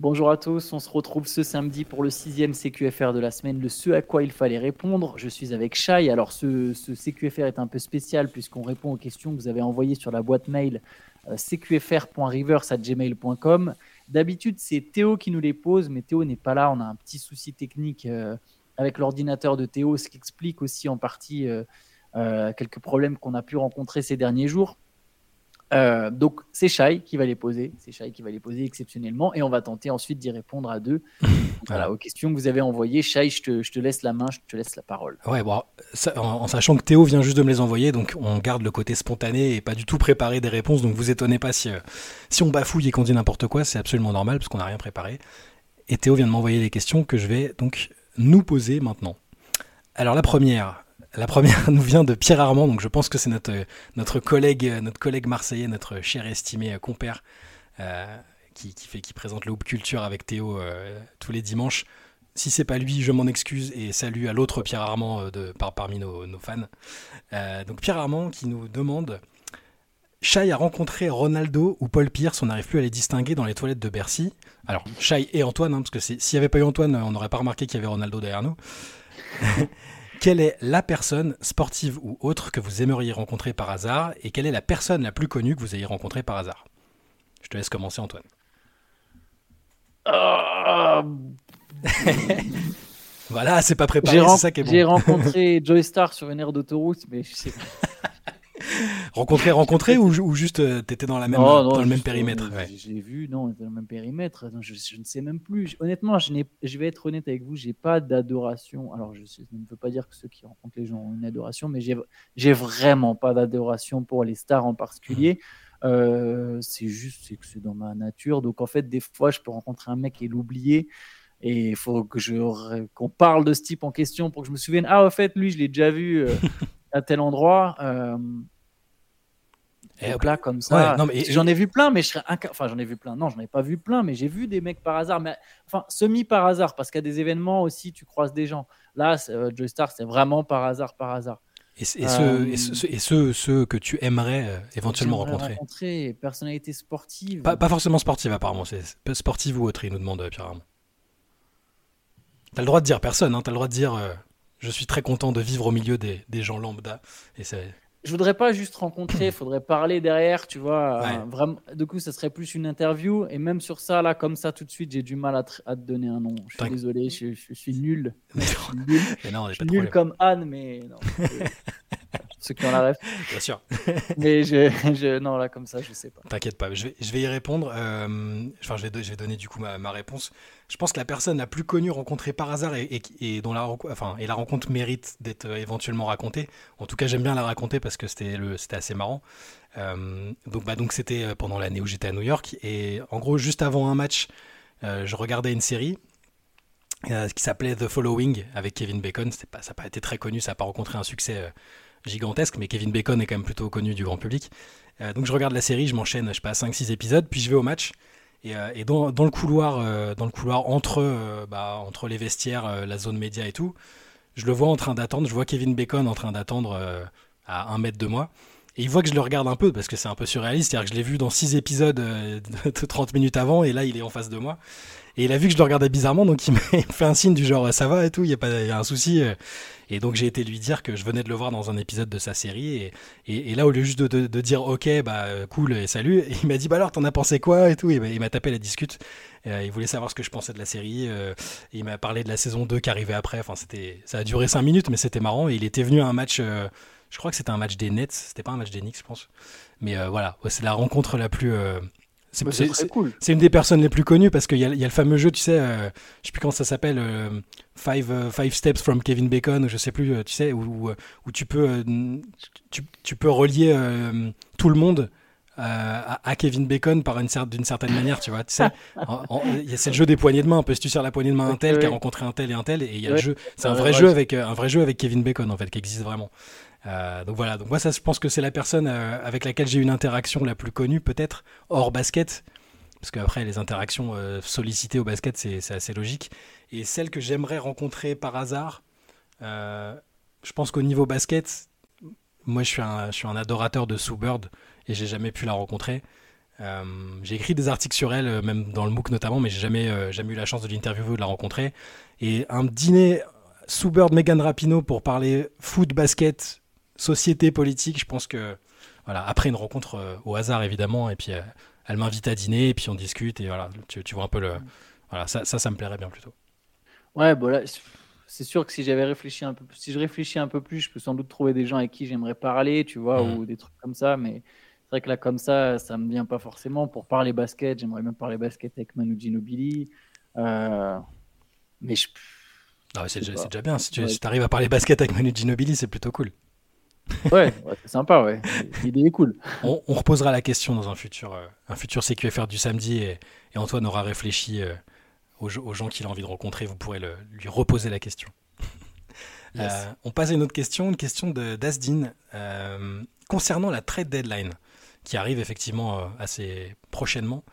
Bonjour à tous, on se retrouve ce samedi pour le sixième CQFR de la semaine, le ce à quoi il fallait répondre. Je suis avec Shai. Alors ce, CQFR est un peu spécial puisqu'on répond aux questions que vous avez envoyées sur la boîte mail euh. D'habitude c'est Théo qui nous les pose, mais Théo n'est pas là, on a un petit souci technique euh, avec l'ordinateur de Théo, ce qui explique aussi en partie euh, quelques problèmes qu'on a pu rencontrer ces derniers jours. Euh, donc c'est Shai qui va les poser, c'est Shai qui va les poser exceptionnellement et on va tenter ensuite d'y répondre à deux. voilà, aux questions que vous avez envoyées. Shai, je te, je te, laisse la main, je te laisse la parole. Ouais, bon, en, sachant que Théo vient juste de me les envoyer, donc on garde le côté spontané et pas du tout préparé des réponses, donc vous étonnez pas si, euh, si on bafouille et qu'on dit n'importe quoi, c'est absolument normal parce qu'on n'a rien préparé. Et Théo vient de m'envoyer les questions que je vais donc nous poser maintenant. Alors la première, la première nous vient de Pierre Armand, donc je pense que c'est notre, notre, collègue, notre collègue marseillais, notre cher estimé compère, euh, qui, fait, qui présente le Culture avec Théo euh, tous les dimanches. Si c'est pas lui, je m'en excuse et salut à l'autre Pierre Armand euh, par, parmi nos, fans. donc Pierre Armand qui nous demande Shai a rencontré Ronaldo ou Paul Pierce, on n'arrive plus à les distinguer dans les toilettes de Bercy. Alors, Shai et Antoine, hein, parce que s'il n'y avait pas eu Antoine, on n'aurait pas remarqué qu'il y avait Ronaldo derrière nous. Quelle est la personne, sportive ou autre, que vous aimeriez rencontrer par hasard Et quelle est la personne la plus connue que vous ayez rencontrée par hasard? Je te laisse commencer, Antoine. Euh, voilà, c'est pas préparé, c'est ça qui est bon. J'ai rencontré Joy Star sur une aire d'autoroute, mais je sais pas. rencontré, rencontré ou, juste euh, t'étais dans, la même, dans le même périmètre? J'ai vu, non, dans le même périmètre. je, ne sais même plus. Honnêtement, je, je vais être honnête avec vous, j'ai pas d'adoration. Alors, je, ne veux pas dire que ceux qui rencontrent les gens ont une adoration, mais j'ai vraiment pas d'adoration pour les stars en particulier. Mmh. Euh, c'est juste c'est que c'est dans ma nature. Donc, en fait, des fois, je peux rencontrer un mec et l'oublier. Et il faut que je qu'on parle de ce type en question pour que je me souvienne. Ah, en fait, lui, je l'ai déjà vu euh, à tel endroit. Euh, et là, comme ça, j'en ai vu plein, mais je serais enfin j'en ai vu plein. Non, j'en ai pas vu plein, mais j'ai vu des mecs par hasard, mais enfin semi par hasard, parce qu'à des événements aussi, tu croises des gens. Là, euh, Joy Star, c'est vraiment par hasard, par hasard. Et, ceux, et, ceux, ceux, que tu aimerais euh, éventuellement rencontrer. rencontrer Personnalité sportive. Pas, pas, forcément sportive apparemment, c'est sportive ou autre, il nous demande Pierre Armand. T'as le droit de dire personne, hein, t'as le droit de dire je suis très content de vivre au milieu des, des gens lambda. Et c'est je voudrais pas juste rencontrer, il faudrait parler derrière, tu vois. Euh, vraiment, du coup, ça serait plus une interview. Et même sur ça, là, comme ça, tout de suite, j'ai du mal à, te donner un nom. Je suis désolé, je, suis nul. Je suis nul, comme Anne, mais non. ceux qui ont la ref. Bien sûr. Mais je, non, là, comme ça, je sais pas. T'inquiète pas, je vais, je vais y répondre. Euh, enfin, je vais, je vais donner du coup ma, ma, réponse. Je pense que la personne la plus connue rencontrée par hasard et, et, dont la, enfin, et la rencontre mérite d'être euh, éventuellement racontée. En tout cas, j'aime bien la raconter parce que c'était assez marrant. Euh, donc, bah, donc c'était pendant l'année où j'étais à New York. Et en gros, juste avant un match, je regardais une série qui s'appelait The Following avec Kevin Bacon. Pas, ça n'a pas été très connu, ça n'a pas rencontré un succès gigantesque, mais Kevin Bacon est quand même plutôt connu du grand public. Euh, donc je regarde la série, je m'enchaîne, je sais pas, 5-6 épisodes, puis je vais au match. Et, euh, dans, dans, le couloir, euh, dans le couloir entre, bah, entre les vestiaires, la zone média et tout, je le vois en train d'attendre, je vois Kevin Bacon en train d'attendre à un mètre de moi. Il voit que je le regarde un peu parce que c'est un peu surréaliste, c'est-à-dire que je l'ai vu dans 6 épisodes de 30 minutes avant et là il est en face de moi. Et il a vu que je le regardais bizarrement, donc il m'a fait un signe du genre ça va et tout, il y a pas y a un souci. Et donc j'ai été lui dire que je venais de le voir dans un épisode de sa série. Et, et, là, au lieu juste de, dire ok, bah cool et salut, il m'a dit bah alors t'en as pensé quoi et tout. Et il m'a tapé la discute. Euh, il voulait savoir ce que je pensais de la série. Euh, il m'a parlé de la saison 2 qui arrivait après. Enfin, c'était, ça a duré 5 minutes, mais c'était marrant. Et il était venu à un match. Euh, je crois que c'était un match des Nets. C'était pas un match des Knicks, je pense. Mais voilà, c'est la rencontre la plus bah, c'est cool. C'est une des personnes les plus connues parce qu'il y, y, a le fameux jeu, tu sais, euh, je sais plus comment ça s'appelle, euh, five, euh, five, Steps from Kevin Bacon, je sais plus, tu sais, où, où, tu, peux, tu, tu, peux relier tout le monde à, à, Kevin Bacon par une d'une certaine manière, tu vois. Tu sais, c'est le jeu des poignées de main. Un peu si tu sers la poignée de main à un tel qui a rencontré un tel et un tel, et il y a le jeu. C'est un vrai jeu avec un vrai jeu avec Kevin Bacon en fait qui existe vraiment. Euh, donc voilà, donc moi ça, je pense que c'est la personne euh, avec laquelle j'ai eu une interaction la plus connue peut-être hors basket, parce qu'après les interactions euh, sollicitées au basket c'est assez logique. Et celle que j'aimerais rencontrer par hasard, je pense qu'au niveau basket, moi je suis un, je suis un adorateur de Sue Bird et j'ai jamais pu la rencontrer. j'ai écrit des articles sur elle, même dans le MOOC notamment, mais j'ai jamais, jamais eu la chance de l'interviewer ou de la rencontrer. Et un dîner sous Bird Megan Rapino pour parler foot, basket, société, politique, je pense que voilà, après une rencontre au hasard évidemment, et puis elle m'invite à dîner, et puis on discute, et voilà, tu, tu vois un peu le. Voilà, ça, ça, ça me plairait bien plutôt. Ouais, bon là, c'est sûr que si j'avais réfléchi un peu, si je réfléchis un peu plus, je peux sans doute trouver des gens avec qui j'aimerais parler, tu vois, mmh. ou des trucs comme ça. Mais c'est vrai que là, comme ça, ça me vient pas forcément. Pour parler basket, j'aimerais même parler basket avec Manu Ginobili. Euh, mais je. Ah c'est déjà, bien. Si tu arrives à parler basket avec Manu Ginobili, c'est plutôt cool. ouais, c'est sympa, ouais. L'idée est cool. On, reposera la question dans un futur, euh, un futur CQFR du samedi et, et Antoine aura réfléchi. Euh, aux, gens qu'il a envie de rencontrer, vous pourrez lui reposer la question. Euh, on passe à une autre question, une question d'Asdin concernant la trade deadline qui arrive effectivement euh, assez prochainement.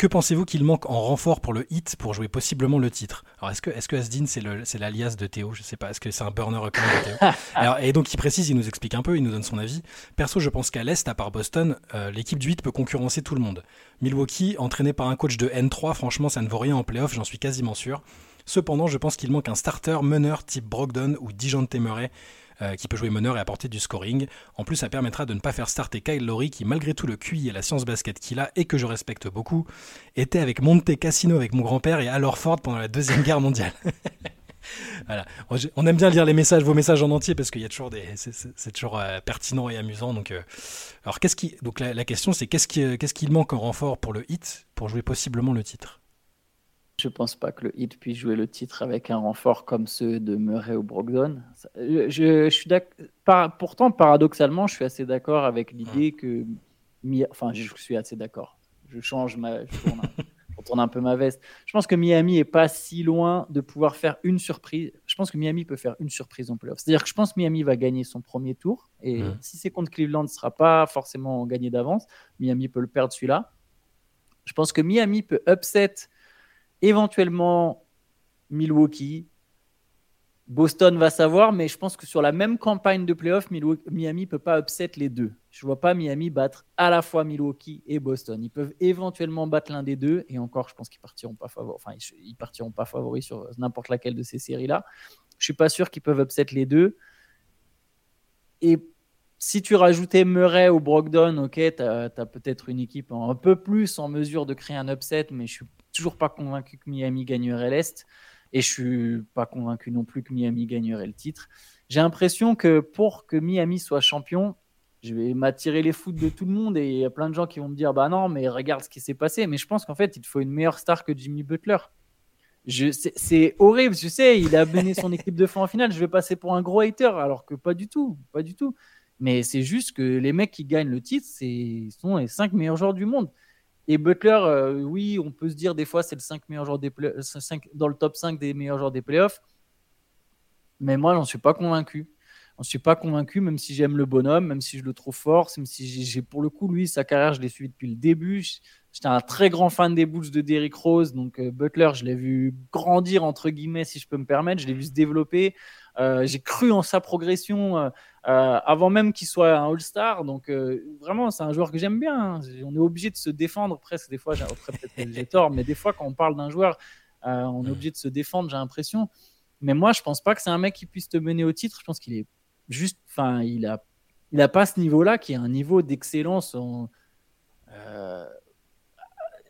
Que pensez-vous qu'il manque en renfort pour le hit pour jouer possiblement le titre? Alors est-ce que, est-ce que Asdin c'est l'alias de Théo? Je sais pas. Est-ce que c'est un burner de Théo? Et donc il précise, il nous explique un peu, il nous donne son avis. Perso, je pense qu'à l'Est, à part Boston, euh, l'équipe du 8 peut concurrencer tout le monde. Milwaukee, entraîné par un coach de N3, franchement ça ne vaut rien en playoff, j'en suis quasiment sûr. Cependant, je pense qu'il manque un starter meneur type Brogdon ou Dijon Temeray euh, qui peut jouer meneur et apporter du scoring. En plus, ça permettra de ne pas faire starter Kyle Lowry, qui malgré tout le QI et la science basket qu'il a et que je respecte beaucoup, était avec Monte Cassino avec mon grand-père et Al Ford pendant la deuxième guerre mondiale. voilà. On aime bien lire les messages, vos messages en entier parce qu'il y a toujours des, c'est toujours euh, pertinent et amusant. Donc, euh, alors qu'est-ce qui, donc la, question c'est qu'est-ce qui, qu'est-ce qu'il manque en renfort pour le hit pour jouer possiblement le titre? Je pense pas que le Heat puisse jouer le titre avec un renfort comme ceux de Murray ou Brogdon. Je, suis pourtant, paradoxalement, je suis assez d'accord avec l'idée que. Enfin, je suis assez d'accord. Je change ma. Je tourne, un, peu ma veste. Je pense que Miami est pas si loin de pouvoir faire une surprise. Je pense que Miami peut faire une surprise en playoff. C'est-à-dire que je pense que Miami va gagner son premier tour. Et si c'est contre Cleveland, ce sera pas forcément gagné d'avance. Miami peut le perdre celui-là. Je pense que Miami peut upset éventuellement Milwaukee. Boston va savoir, mais je pense que sur la même campagne de playoff, Miami ne peut pas upset les deux. Je ne vois pas Miami battre à la fois Milwaukee et Boston. Ils peuvent éventuellement battre l'un des deux, et encore, je pense qu'ils partiront pas favoris. Enfin, ils partiront pas favoris sur n'importe laquelle de ces séries-là. Je suis pas sûr qu'ils peuvent upset les deux. Et si tu rajoutais Murray ou Brogdon, ok, tu as, peut-être une équipe un peu plus en mesure de créer un upset, mais je suis toujours pas convaincu que Miami gagnerait l'Est. Et je suis pas convaincu non plus que Miami gagnerait le titre. J'ai l'impression que pour que Miami soit champion, je vais m'attirer les foot de tout le monde et il y a plein de gens qui vont me dire bah non mais regarde ce qui s'est passé mais je pense qu'en fait il faut une meilleure star que Jimmy Butler c'est horrible je sais il a mené son équipe de fin en finale je vais passer pour un gros hater alors que pas du tout pas du tout mais c'est juste que les mecs qui gagnent le titre c'est sont les cinq meilleurs joueurs du monde et Butler, euh, oui, on peut se dire des fois c'est le 5 meilleur joueur des 5, dans le top 5 des meilleurs joueurs des playoffs. Mais moi, j'en suis pas convaincu. Je suis pas convaincu, même si j'aime le bonhomme, même si je le trouve fort, même si j'ai pour le coup, lui, sa carrière, je l'ai suivi depuis le début. J'étais un très grand fan des Bulls de Derrick Rose, donc euh, Butler, je l'ai vu grandir, entre guillemets, si je peux me permettre, je l'ai vu se développer. Euh, j'ai cru en sa progression euh, euh, avant même qu'il soit un All-Star. Donc vraiment, c'est un joueur que j'aime bien. Hein. On est obligé de se défendre presque. Des fois, j'ai tort, mais des fois, quand on parle d'un joueur, on est obligé de se défendre, j'ai l'impression. Mais moi, je pense pas que c'est un mec qui puisse te mener au titre. Je pense qu'il est juste, enfin, il a, il a pas ce niveau-là qui est un niveau d'excellence. il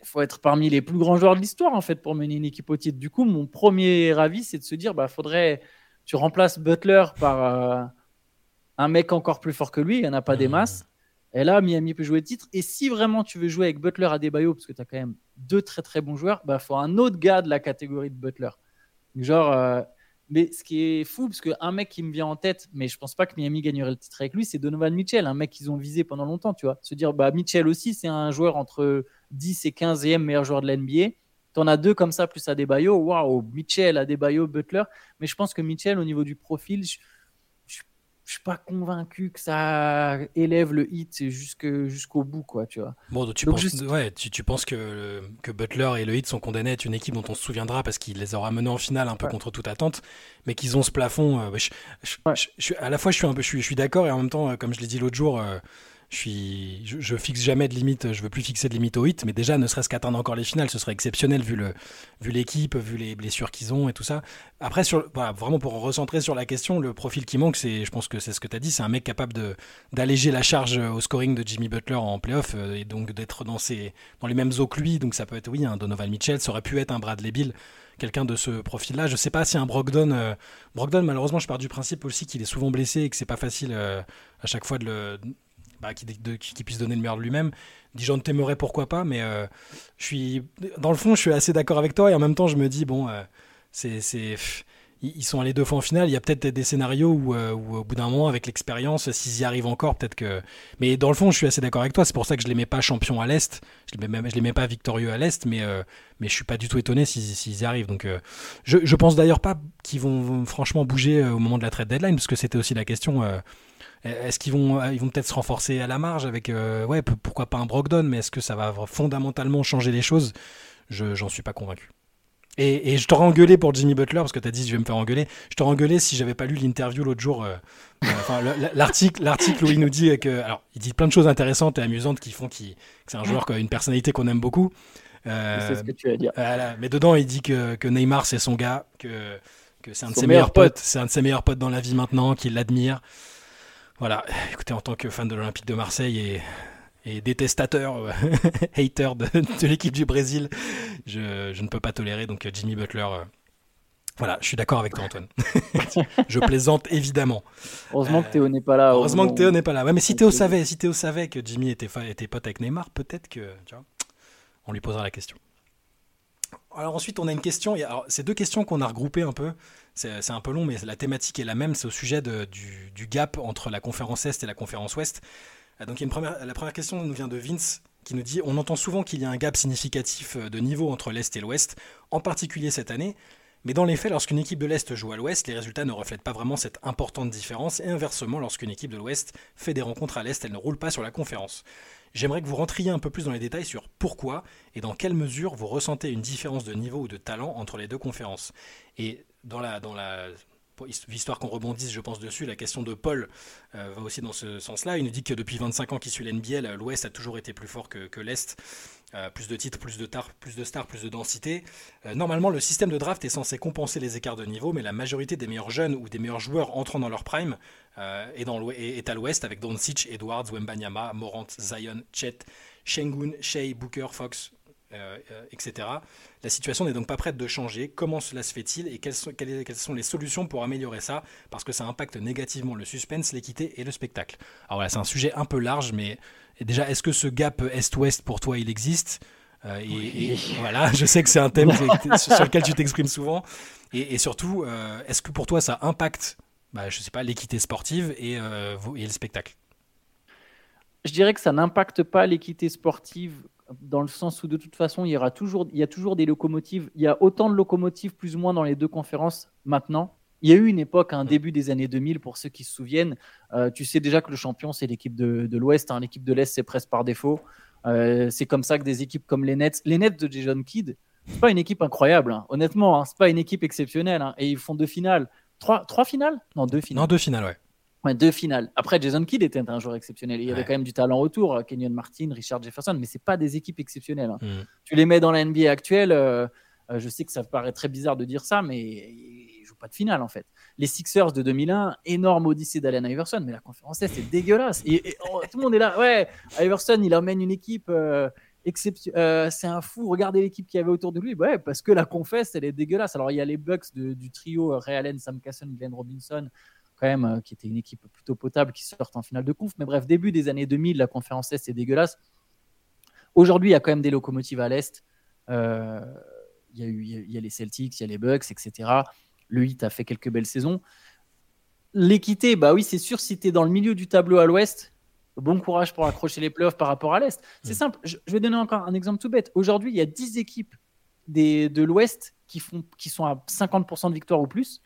faut être parmi les plus grands joueurs de l'histoire en fait pour mener une équipe au titre. Du coup, mon premier avis, c'est de se dire, bah, faudrait tu remplaces Butler par euh, un mec encore plus fort que lui, il n'y en a pas des masses. Et là, Miami peut jouer le titre. Et si vraiment tu veux jouer avec Butler à Debayo, parce que tu as quand même deux très très bons joueurs, il bah, faut un autre gars de la catégorie de Butler. Genre, euh, mais ce qui est fou, parce qu'un mec qui me vient en tête, mais je pense pas que Miami gagnerait le titre avec lui, c'est Donovan Mitchell, un mec qu'ils ont visé pendant longtemps, tu vois. Se dire, bah, Mitchell aussi, c'est un joueur entre 10 et 15e meilleur joueur de l'NBA. Tu en as deux comme ça, plus à Adebayo. Waouh, Mitchell, Adebayo, Butler. Mais je pense que Mitchell, au niveau du profil, je ne suis pas convaincu que ça élève le hit jusqu'au bout, quoi, tu vois. Bon, tu, penses, ouais, tu, penses que, que Butler et le hit sont condamnés à être une équipe dont on se souviendra parce qu'il les aura menés en finale un peu contre toute attente, mais qu'ils ont ce plafond. Euh, je, à la fois, je suis, un peu, je suis, d'accord et en même temps, euh, comme je l'ai dit l'autre jour, euh, je suis, fixe jamais de limite, je veux plus fixer de limite au hit, mais déjà, ne serait-ce qu'atteindre encore les finales, ce serait exceptionnel vu l'équipe, vu les blessures qu'ils ont et tout ça. Après, vraiment pour recentrer sur la question, le profil qui manque, c'est, je pense que c'est ce que tu as dit, c'est un mec capable d'alléger la charge au scoring de Jimmy Butler en playoff euh, et donc d'être dans les mêmes eaux que lui. Donc ça peut être, oui, un Donovan Mitchell, ça aurait pu être un Bradley Bill quelqu'un de ce profil-là. Je sais pas si un Brogdon. Euh, Brogdon, malheureusement, je pars du principe aussi qu'il est souvent blessé et que c'est pas facile euh, à chaque fois de le, bah, qui, puisse donner le meilleur de lui-même. Dijon t'aimerais pourquoi pas, mais euh, je suis dans le fond, je suis assez d'accord avec toi et en même temps, je me dis bon, euh, c'est ils sont allés deux fois en finale. Il y a peut-être des scénarios où, euh, au bout d'un moment, avec l'expérience, s'ils y arrivent encore, peut-être que. Mais dans le fond, je suis assez d'accord avec toi. C'est pour ça que je les mets pas champions à l'est. Je les mets, les mets pas victorieux à l'est, mais mais je suis pas du tout étonné s'ils y arrivent. Donc, je, je pense d'ailleurs pas qu'ils vont, franchement bouger au moment de la trade deadline, parce que c'était aussi la question. Est-ce qu'ils vont, euh, ils vont peut-être se renforcer à la marge avec, euh, ouais, pourquoi pas un Brogdon, mais est-ce que ça va fondamentalement changer les choses? Je j'en suis pas convaincu. Et, je t'aurais engueulé pour Jimmy Butler parce que tu as dit je vais me faire engueuler. Je t'aurais engueulé si j'avais pas lu l'interview l'autre jour. Euh, l'article, l'article où il nous dit que, alors, il dit plein de choses intéressantes et amusantes qui font qu'il, que c'est un joueur qui a une personnalité qu'on aime beaucoup. c'est ce que tu vas dire. mais dedans, il dit que, que Neymar c'est son gars, que, que c'est un de ses meilleurs potes, c'est un de ses meilleurs potes dans la vie maintenant, qu'il l'admire. Voilà, écoutez, en tant que fan de l'Olympique de Marseille et, détestateur, euh, hater de, l'équipe du Brésil, je, ne peux pas tolérer. Donc euh, Jimmy Butler, euh, voilà, je suis d'accord avec toi Antoine. je plaisante évidemment. Heureusement que Théo n'est pas là. Heureusement que Théo n'est pas là. Ouais, mais si Théo savait, si Théo savait que Jimmy était, était pote avec Neymar, peut-être que, tu vois, on lui posera la question. Alors ensuite, on a une question. Alors, c'est deux questions qu'on a regroupées un peu. C'est un peu long, mais la thématique est la même. C'est au sujet du, gap entre la conférence Est et la conférence Ouest. Euh, donc, la première question nous vient de Vince qui nous dit On entend souvent qu'il y a un gap significatif euh, de niveau entre l'Est et l'Ouest, en particulier cette année. Mais dans les faits, lorsqu'une équipe de l'Est joue à l'Ouest, les résultats ne reflètent pas vraiment cette importante différence. Et inversement, lorsqu'une équipe de l'Ouest fait des rencontres à l'Est, elle ne roule pas sur la conférence. J'aimerais que vous rentriez un peu plus dans les détails sur pourquoi et dans quelle mesure vous ressentez une différence de niveau ou de talent entre les deux conférences. Et dans la, qu'on rebondisse, je pense, dessus, la question de Paul euh, va aussi dans ce sens-là. Il nous dit que depuis 25 ans qu'il suit l'NBL, l'Ouest a toujours été plus fort que, l'Est. Euh, plus de titres, plus de, stars, plus de densité. Euh, normalement, le système de draft est censé compenser les écarts de niveau, mais la majorité des meilleurs jeunes ou des meilleurs joueurs entrant dans leur prime est, est, à l'ouest avec Doncic, Edwards, Wembanyama, Morant, Zion, Chet, Shengun, Shea, Booker, Fox, euh, euh, etc. La situation n'est donc pas prête de changer. Comment cela se fait-il et quelles sont, quelles, sont, les solutions pour améliorer ça? Parce que ça impacte négativement le suspense, l'équité et le spectacle. Alors voilà, c'est un sujet un peu large, mais déjà, est-ce que ce gap Est-ouest pour toi, il existe? Euh, et, voilà, je sais que c'est un thème sur lequel tu t'exprimes souvent. Et, surtout, est-ce que pour toi ça impacte, bah, je sais pas, l'équité sportive et, et le spectacle? Je dirais que ça n'impacte pas l'équité sportive dans le sens où de toute façon, il y, aura toujours, il y a toujours des locomotives. Il y a autant de locomotives plus ou moins dans les deux conférences maintenant. Il y a eu une époque, un début des années 2000, pour ceux qui se souviennent. Euh, tu sais déjà que le champion, c'est l'équipe de, l'Ouest. Hein. L'équipe de l'Est, c'est presque par défaut. Euh, c'est comme ça que des équipes comme les Nets, les Nets de Jason Kidd, c'est pas une équipe incroyable, hein. honnêtement. Hein, c'est pas une équipe exceptionnelle. Hein. et ils font deux finales. Trois, trois finales? Non, deux finales. Non, deux finales, ouais deux finales. Après, Jason Kidd était un joueur exceptionnel. Il y avait quand même du talent autour. Euh, Kenyon Martin, Richard Jefferson, mais c'est pas des équipes exceptionnelles. Hein. Mm. Tu les mets dans la NBA actuelle. Euh, euh, je sais que ça paraît très bizarre de dire ça, mais ils jouent pas de finale en fait. Les Sixers de 2001, énorme odyssée d'Allen Iverson, mais la conférence c'est dégueulasse. Et, oh, tout le monde est là. Ouais, Iverson, il emmène une équipe. c'est un fou. Regardez l'équipe qu'il y avait autour de lui. Ouais, parce que la confesse, elle est dégueulasse. Alors, il y a les Bucks du trio Ray Allen, Sam Casson, Glenn Robinson, quand même, euh, qui était une équipe plutôt potable qui sort en finale de conf. Mais bref, début des années 2000, la conférence Est, c'est dégueulasse. Aujourd'hui, il y a quand même des locomotives à l'Est. Euh, il, y a eu, il y a les Celtics, il y a les Bucks, etc. Le Heat a fait quelques belles saisons. L'équité, bah oui, c'est sûr, si tu es dans le milieu du tableau à l'ouest, bon courage pour accrocher les playoffs par rapport à l'est. C'est mm. simple, je, vais donner encore un exemple tout bête. Aujourd'hui, il y a 10 équipes des, de l'ouest qui, qui sont à 50% de victoire ou plus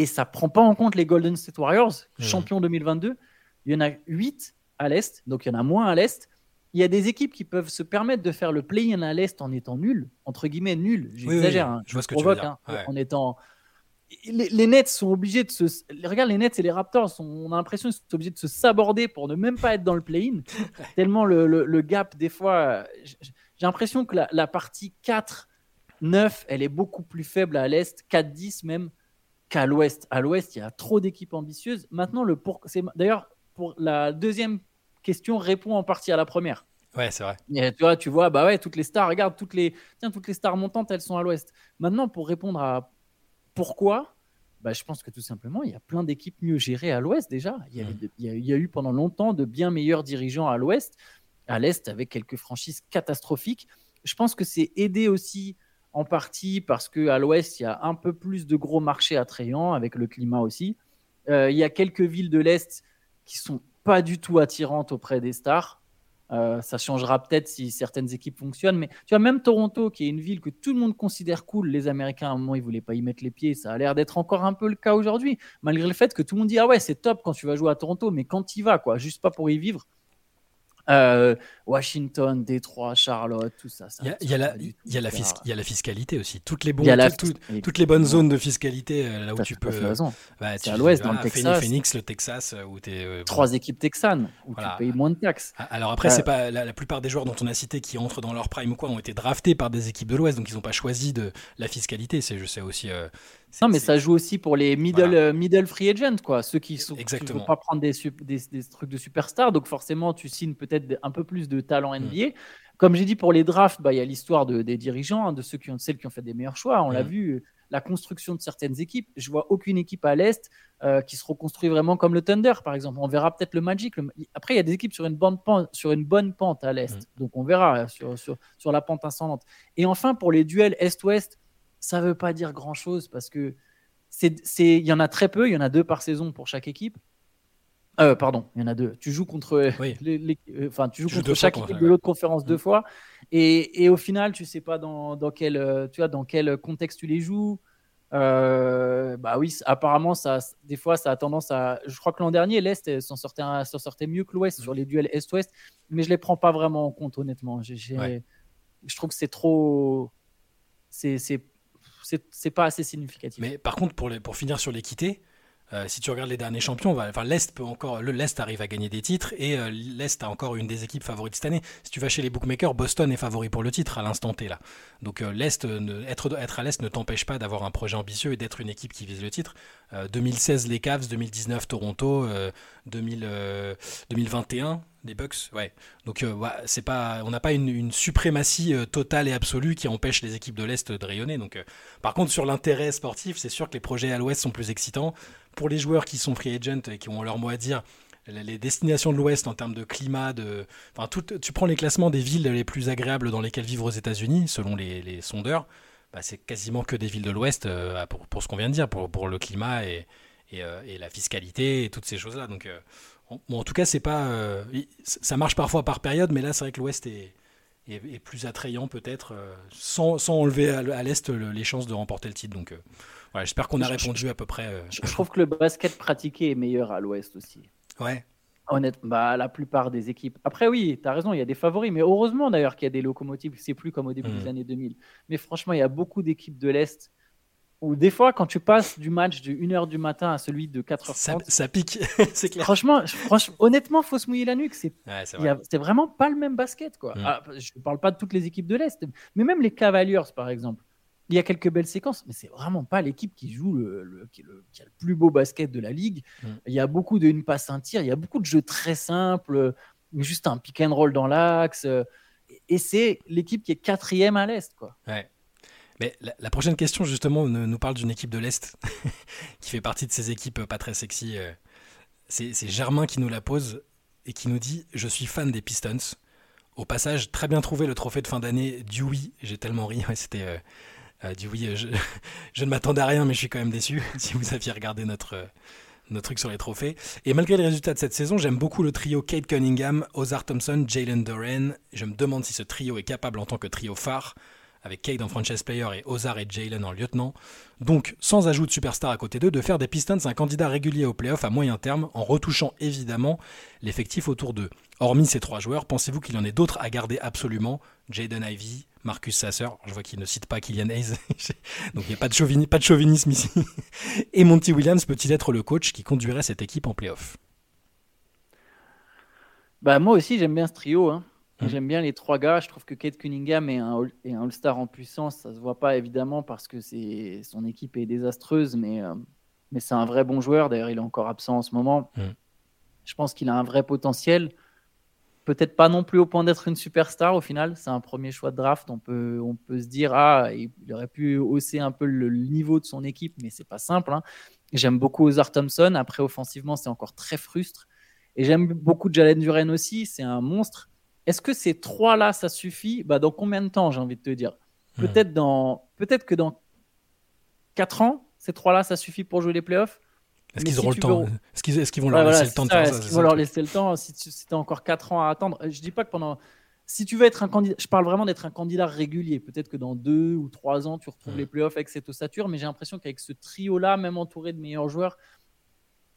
et ça prend pas en compte les Golden State Warriors, mmh. champions 2022. Il y en a 8 à l'Est, donc il y en a moins à l'Est. Il y a des équipes qui peuvent se permettre de faire le play-in à l'Est en étant nul, entre guillemets nul. J'exagère. Hein. je vois ce que tu veux dire. Hein, en étant. les, Nets sont obligés de se. Regarde, les Nets et les Raptors, on a l'impression qu'ils sont obligés de se saborder pour ne même pas être dans le play-in. tellement le, gap, des fois. J'ai l'impression que la, partie 4-9, elle est beaucoup plus faible à l'Est, 4-10 même, qu'à l'Ouest. À l'Ouest, il y a trop d'équipes ambitieuses. Maintenant, le pour... d'ailleurs, pour la deuxième question, répond en partie à la première. Ouais, c'est vrai. tu vois, tu vois, bah ouais, toutes les stars, regarde, toutes les, tiens, toutes les stars montantes, elles sont à l'Ouest. Maintenant, pour répondre à pourquoi bah, Je pense que tout simplement, il y a plein d'équipes mieux gérées à l'Ouest déjà. Il y, mmh. il, y a, eu pendant longtemps de bien meilleurs dirigeants à l'Ouest, à l'Est, avec quelques franchises catastrophiques. Je pense que c'est aidé aussi en partie parce qu'à l'Ouest, il y a un peu plus de gros marchés attrayants, avec le climat aussi. Euh, il y a quelques villes de l'Est qui sont pas du tout attirantes auprès des stars. Euh, ça changera peut-être si certaines équipes fonctionnent. Mais tu vois, même Toronto, qui est une ville que tout le monde considère cool, les Américains, à un moment, ils voulaient pas y mettre les pieds. Ça a l'air d'être encore un peu le cas aujourd'hui, malgré le fait que tout le monde dit Ah ouais, c'est top quand tu vas jouer à Toronto, mais quand tu y vas, quoi, juste pas pour y vivre. Euh, Washington, Détroit, Charlotte, tout ça. Il y, a, la, y y a fiscalité aussi. Toutes les, bons, toutes les bonnes zones de fiscalité euh, là où tu peux. Bah, c'est à l'ouest, dans le Texas. Phoenix, le Texas, euh, où es, Trois équipes texanes, où tu payes moins de taxes. Ah, alors après, c'est pas la, plupart des joueurs dont on a cité qui entrent dans leur prime ou quoi ont été draftés par des équipes de l'ouest, donc ils n'ont pas choisi de la fiscalité. C'est, je sais aussi. Non, mais ça joue aussi pour les middle, euh, middle free agents, quoi. Ceux qui ne vont pas prendre des, des, trucs de superstar. Donc, forcément, tu signes peut-être un peu plus de talent mm. NBA. Comme j'ai dit, pour les drafts, bah, il y a l'histoire de, des dirigeants, hein, de ceux qui ont, celles qui ont fait des meilleurs choix. On l'a mm. vu, la construction de certaines équipes. Je vois aucune équipe à l'Est euh, qui se reconstruit vraiment comme le Thunder, par exemple. On verra peut-être le Magic. Après, il y a des équipes sur une bonne pente, sur une bonne pente à l'Est. Mm. Donc, on verra sur, sur, sur la pente ascendante. Et enfin, pour les duels Est-Ouest, ça ne veut pas dire grand-chose parce que il y en a très peu, il y en a deux par saison pour chaque équipe. Euh, pardon, il y en a deux. Tu joues contre, les, euh, enfin, tu joues contre chaque équipe de l'autre conférence deux mm. fois, et, et, au final, tu sais pas dans, dans, quel, euh, tu vois, dans quel contexte tu les joues. bah oui, apparemment, ça, des fois, ça a tendance à. Je crois que l'an dernier, l'Est s'en sortait, sortait mieux que l'Ouest mm. sur les duels Est-Ouest, mais je les prends pas vraiment en compte, honnêtement. Je trouve que c'est trop. C'est c'est pas assez significatif. Mais par contre, pour, pour finir sur l'équité, euh, si tu regardes les derniers champions, enfin, l'Est peut encore, le l'Est arrive à gagner des titres et euh, l'Est a encore une des équipes favorites cette année. Si tu vas chez les bookmakers, Boston est favori pour le titre à l'instant T là. Donc euh, l'Est, être, être à l'Est ne t'empêche pas d'avoir un projet ambitieux et d'être une équipe qui vise le titre. 2016 les Cavs, 2019 Toronto, 2021 des Bucks, ouais. Donc c'est pas, on n'a pas une, suprématie totale et absolue qui empêche les équipes de l'Est de rayonner. Donc, par contre, sur l'intérêt sportif, c'est sûr que les projets à l'Ouest sont plus excitants pour les joueurs qui sont free agent et qui ont leur mot à dire, les destinations de l'Ouest en termes de climat, de, enfin, tout, tu prends les classements des villes les plus agréables dans lesquelles vivre aux États-Unis, selon les, sondeurs, bah, c'est quasiment que des villes de l'Ouest euh, pour, ce qu'on vient de dire, pour, pour le climat et, et, euh, et, la fiscalité et toutes ces choses-là. Donc, euh, bon, en tout cas, c'est pas, ça marche parfois par période, mais là, c'est vrai que l'Ouest est, est, plus attrayant peut-être, sans, sans, enlever à, l'Est les chances de remporter le titre. Donc, J'espère qu'on a répondu à peu près. Euh, je, trouve que le basket pratiqué est meilleur à l'Ouest aussi. Ouais. Honnêtement, bah, la plupart des équipes. Après, oui, tu as raison, il y a des favoris, mais heureusement d'ailleurs qu'il y a des locomotives, c'est plus comme au début des mm. années 2000. Mais franchement, il y a beaucoup d'équipes de l'Est où des fois, quand tu passes du match de 1h du matin à celui de 4h30, ça, ça pique, c'est clair. Franchement, franchement, honnêtement, faut se mouiller la nuque. C'est ouais, vraiment pas le même basket. Quoi. Mm. Ah, je ne parle pas de toutes les équipes de l'Est, mais même les Cavaliers, par exemple. Il y a quelques belles séquences, mais c'est vraiment pas l'équipe qui joue le, qui, a le plus beau basket de la ligue. Mm. Il y a beaucoup de une passe, un tir. Il y a beaucoup de jeux très simples, juste un pick and roll dans l'axe. Et c'est l'équipe qui est quatrième à l'Est. Quoi. Ouais. La, prochaine question, justement, nous, parle d'une équipe de l'Est qui fait partie de ces équipes pas très sexy. Euh. C'est Germain qui nous la pose et qui nous dit Je suis fan des Pistons. Au passage, très bien trouvé le trophée de fin d'année Dewey. J'ai tellement ri. C'était. Euh, euh, oui, je, ne m'attendais à rien, mais je suis quand même déçu si vous aviez regardé notre, notre truc sur les trophées. Et malgré les résultats de cette saison, j'aime beaucoup le trio Kate Cunningham, Ozar Thompson, Jalen Doran. Je me demande si ce trio est capable en tant que trio phare, avec Kate en franchise player et Ozar et Jalen en lieutenant. Donc, sans ajout de superstar à côté d'eux, de faire des Pistons un candidat régulier au playoff à moyen terme, en retouchant évidemment l'effectif autour d'eux. Hormis ces trois joueurs, pensez-vous qu'il y en ait d'autres à garder absolument? Jaden Ivey, Marcus Sasser, je vois qu'il ne cite pas Kylian Hayes, donc il n'y a pas de, pas de chauvinisme ici. Et Monty Williams peut-il être le coach qui conduirait cette équipe en playoff? Bah, Moi aussi, j'aime bien ce trio. Hein. Mmh. J'aime bien les trois gars. Je trouve que Kate Cunningham est un, All-Star en puissance. Ça se voit pas évidemment parce que son équipe est désastreuse, mais, euh, mais c'est un vrai bon joueur. D'ailleurs, il est encore absent en ce moment. Mmh. Je pense qu'il a un vrai potentiel. Peut-être pas non plus au point d'être une superstar au final. C'est un premier choix de draft. On peut, on peut se dire, ah, il aurait pu hausser un peu le niveau de son équipe, mais c'est pas simple. Hein. J'aime beaucoup Ozar Thompson. Après, offensivement, c'est encore très frustre. Et j'aime beaucoup Jalen Duren aussi. C'est un monstre. Est-ce que ces trois-là, ça suffit? Bah, Dans combien de temps, j'ai envie de te dire? Hmm. Peut-être dans, peut-être que dans quatre ans, ces trois-là, ça suffit pour jouer les playoffs? Est-ce qu'ils auront le temps? Est-ce qu'ils vont leur laisser le temps de faire ça Est-ce qu'ils vont leur laisser le temps? Si tu as encore 4 ans à attendre Je dis pas que pendant. Si tu veux être un candidat, je parle vraiment d'être un candidat régulier. Peut-être que dans 2 ou 3 ans, tu retrouves les playoffs avec cette ossature, mais j'ai l'impression qu'avec ce trio-là, même entouré de meilleurs joueurs,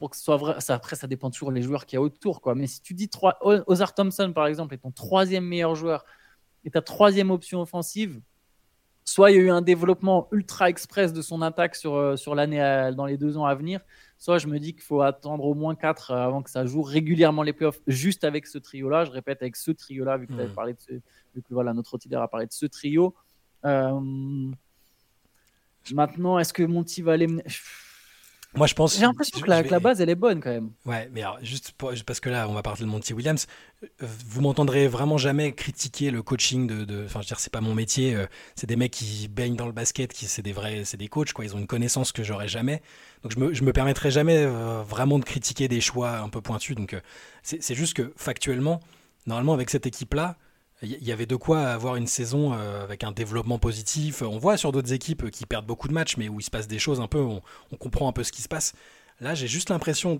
pour que ce soit vrai, ça, après, ça dépend toujours des joueurs qu'il y a autour. Quoi. Mais si tu dis 3, Ozar Thompson, par exemple, est ton troisième meilleur joueur et ta troisième option offensive, soit il y a eu un développement ultra express de son attaque sur, euh, sur l'année dans les deux ans à venir, soit je me dis qu'il faut attendre au moins 4 euh, avant que ça joue régulièrement les playoffs juste avec ce trio-là. Je répète, avec ce trio-là, vu que, mmh. parlé de ce, vu que voilà, notre auditeur a parlé de ce trio. Euh, maintenant, est-ce que Monty va aller moi, je pense. J'ai l'impression que, la, base, elle est bonne quand même. Ouais, mais alors, juste parce que là, on va parler de Monty Williams. Euh, vous m'entendrez vraiment jamais critiquer le coaching de. Enfin, je veux dire, c'est pas mon métier. Euh, c'est des mecs qui baignent dans le basket, qui c'est des vrais, c'est des coachs, quoi. Ils ont une connaissance que j'aurais jamais. Donc, je me, je me permettrai jamais euh, vraiment de critiquer des choix un peu pointus. Donc, c'est juste que factuellement, normalement, avec cette équipe-là, il y avait de quoi avoir une saison euh, avec un développement positif. On voit sur d'autres équipes qui perdent beaucoup de matchs, mais où il se passe des choses un peu, on, comprend un peu ce qui se passe. Là, j'ai juste l'impression,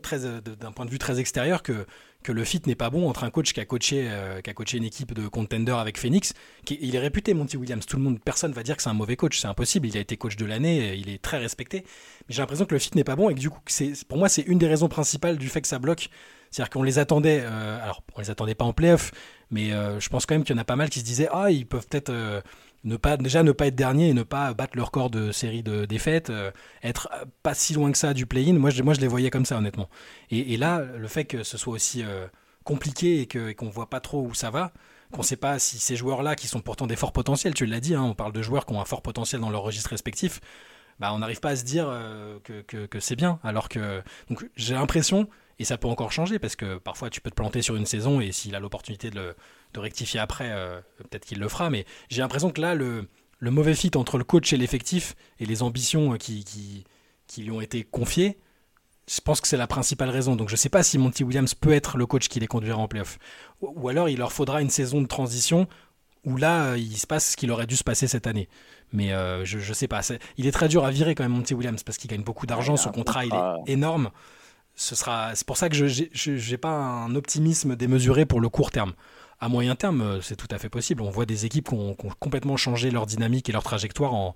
d'un point de vue très extérieur, que, que le fit n'est pas bon entre un coach qui a coaché, euh, qui a coaché une équipe de contender avec Phoenix. Qui, il est réputé, Monty Williams. Tout le monde, personne va dire que c'est un mauvais coach. C'est impossible. Il a été coach de l'année. Il est très respecté. Mais j'ai l'impression que le fit n'est pas bon et que du coup, pour moi, c'est une des raisons principales du fait que ça bloque. C'est-à-dire qu'on les attendait, euh, alors on les attendait pas en playoff, mais euh, je pense quand même qu'il y en a pas mal qui se disaient ah ils peuvent peut-être euh, ne pas déjà ne pas être dernier et ne pas battre leur record de série de défaites, être pas si loin que ça du play-in. Moi je, moi je les voyais comme ça honnêtement. Et, là le fait que ce soit aussi compliqué et qu'on voit pas trop où ça va, qu'on ne sait pas si ces joueurs-là qui sont pourtant des forts potentiels, tu l'as dit, hein, on parle de joueurs qui ont un fort potentiel dans leur registre respectif. Bah, on n'arrive pas à se dire que, que, que c'est bien. Alors que j'ai l'impression et ça peut encore changer parce que parfois tu peux te planter sur une saison et s'il a l'opportunité de, de, rectifier après, euh, peut-être qu'il le fera. Mais j'ai l'impression que là, le, le, mauvais fit entre le coach et l'effectif et les ambitions qui, qui, qui, lui ont été confiées, je pense que c'est la principale raison. Donc je ne sais pas si Monty Williams peut être le coach qui les conduira en playoff. Ou, alors il leur faudra une saison de transition où là, il se passe ce qu'il aurait dû se passer cette année. Mais euh, je ne sais pas. il est très dur à virer quand même Monty Williams parce qu'il gagne beaucoup d'argent, son contrat il est énorme ce sera, c'est pour ça que je n'ai pas un optimisme démesuré pour le court terme. À moyen terme, euh, c'est tout à fait possible. On voit des équipes qui ont, complètement changé leur dynamique et leur trajectoire en,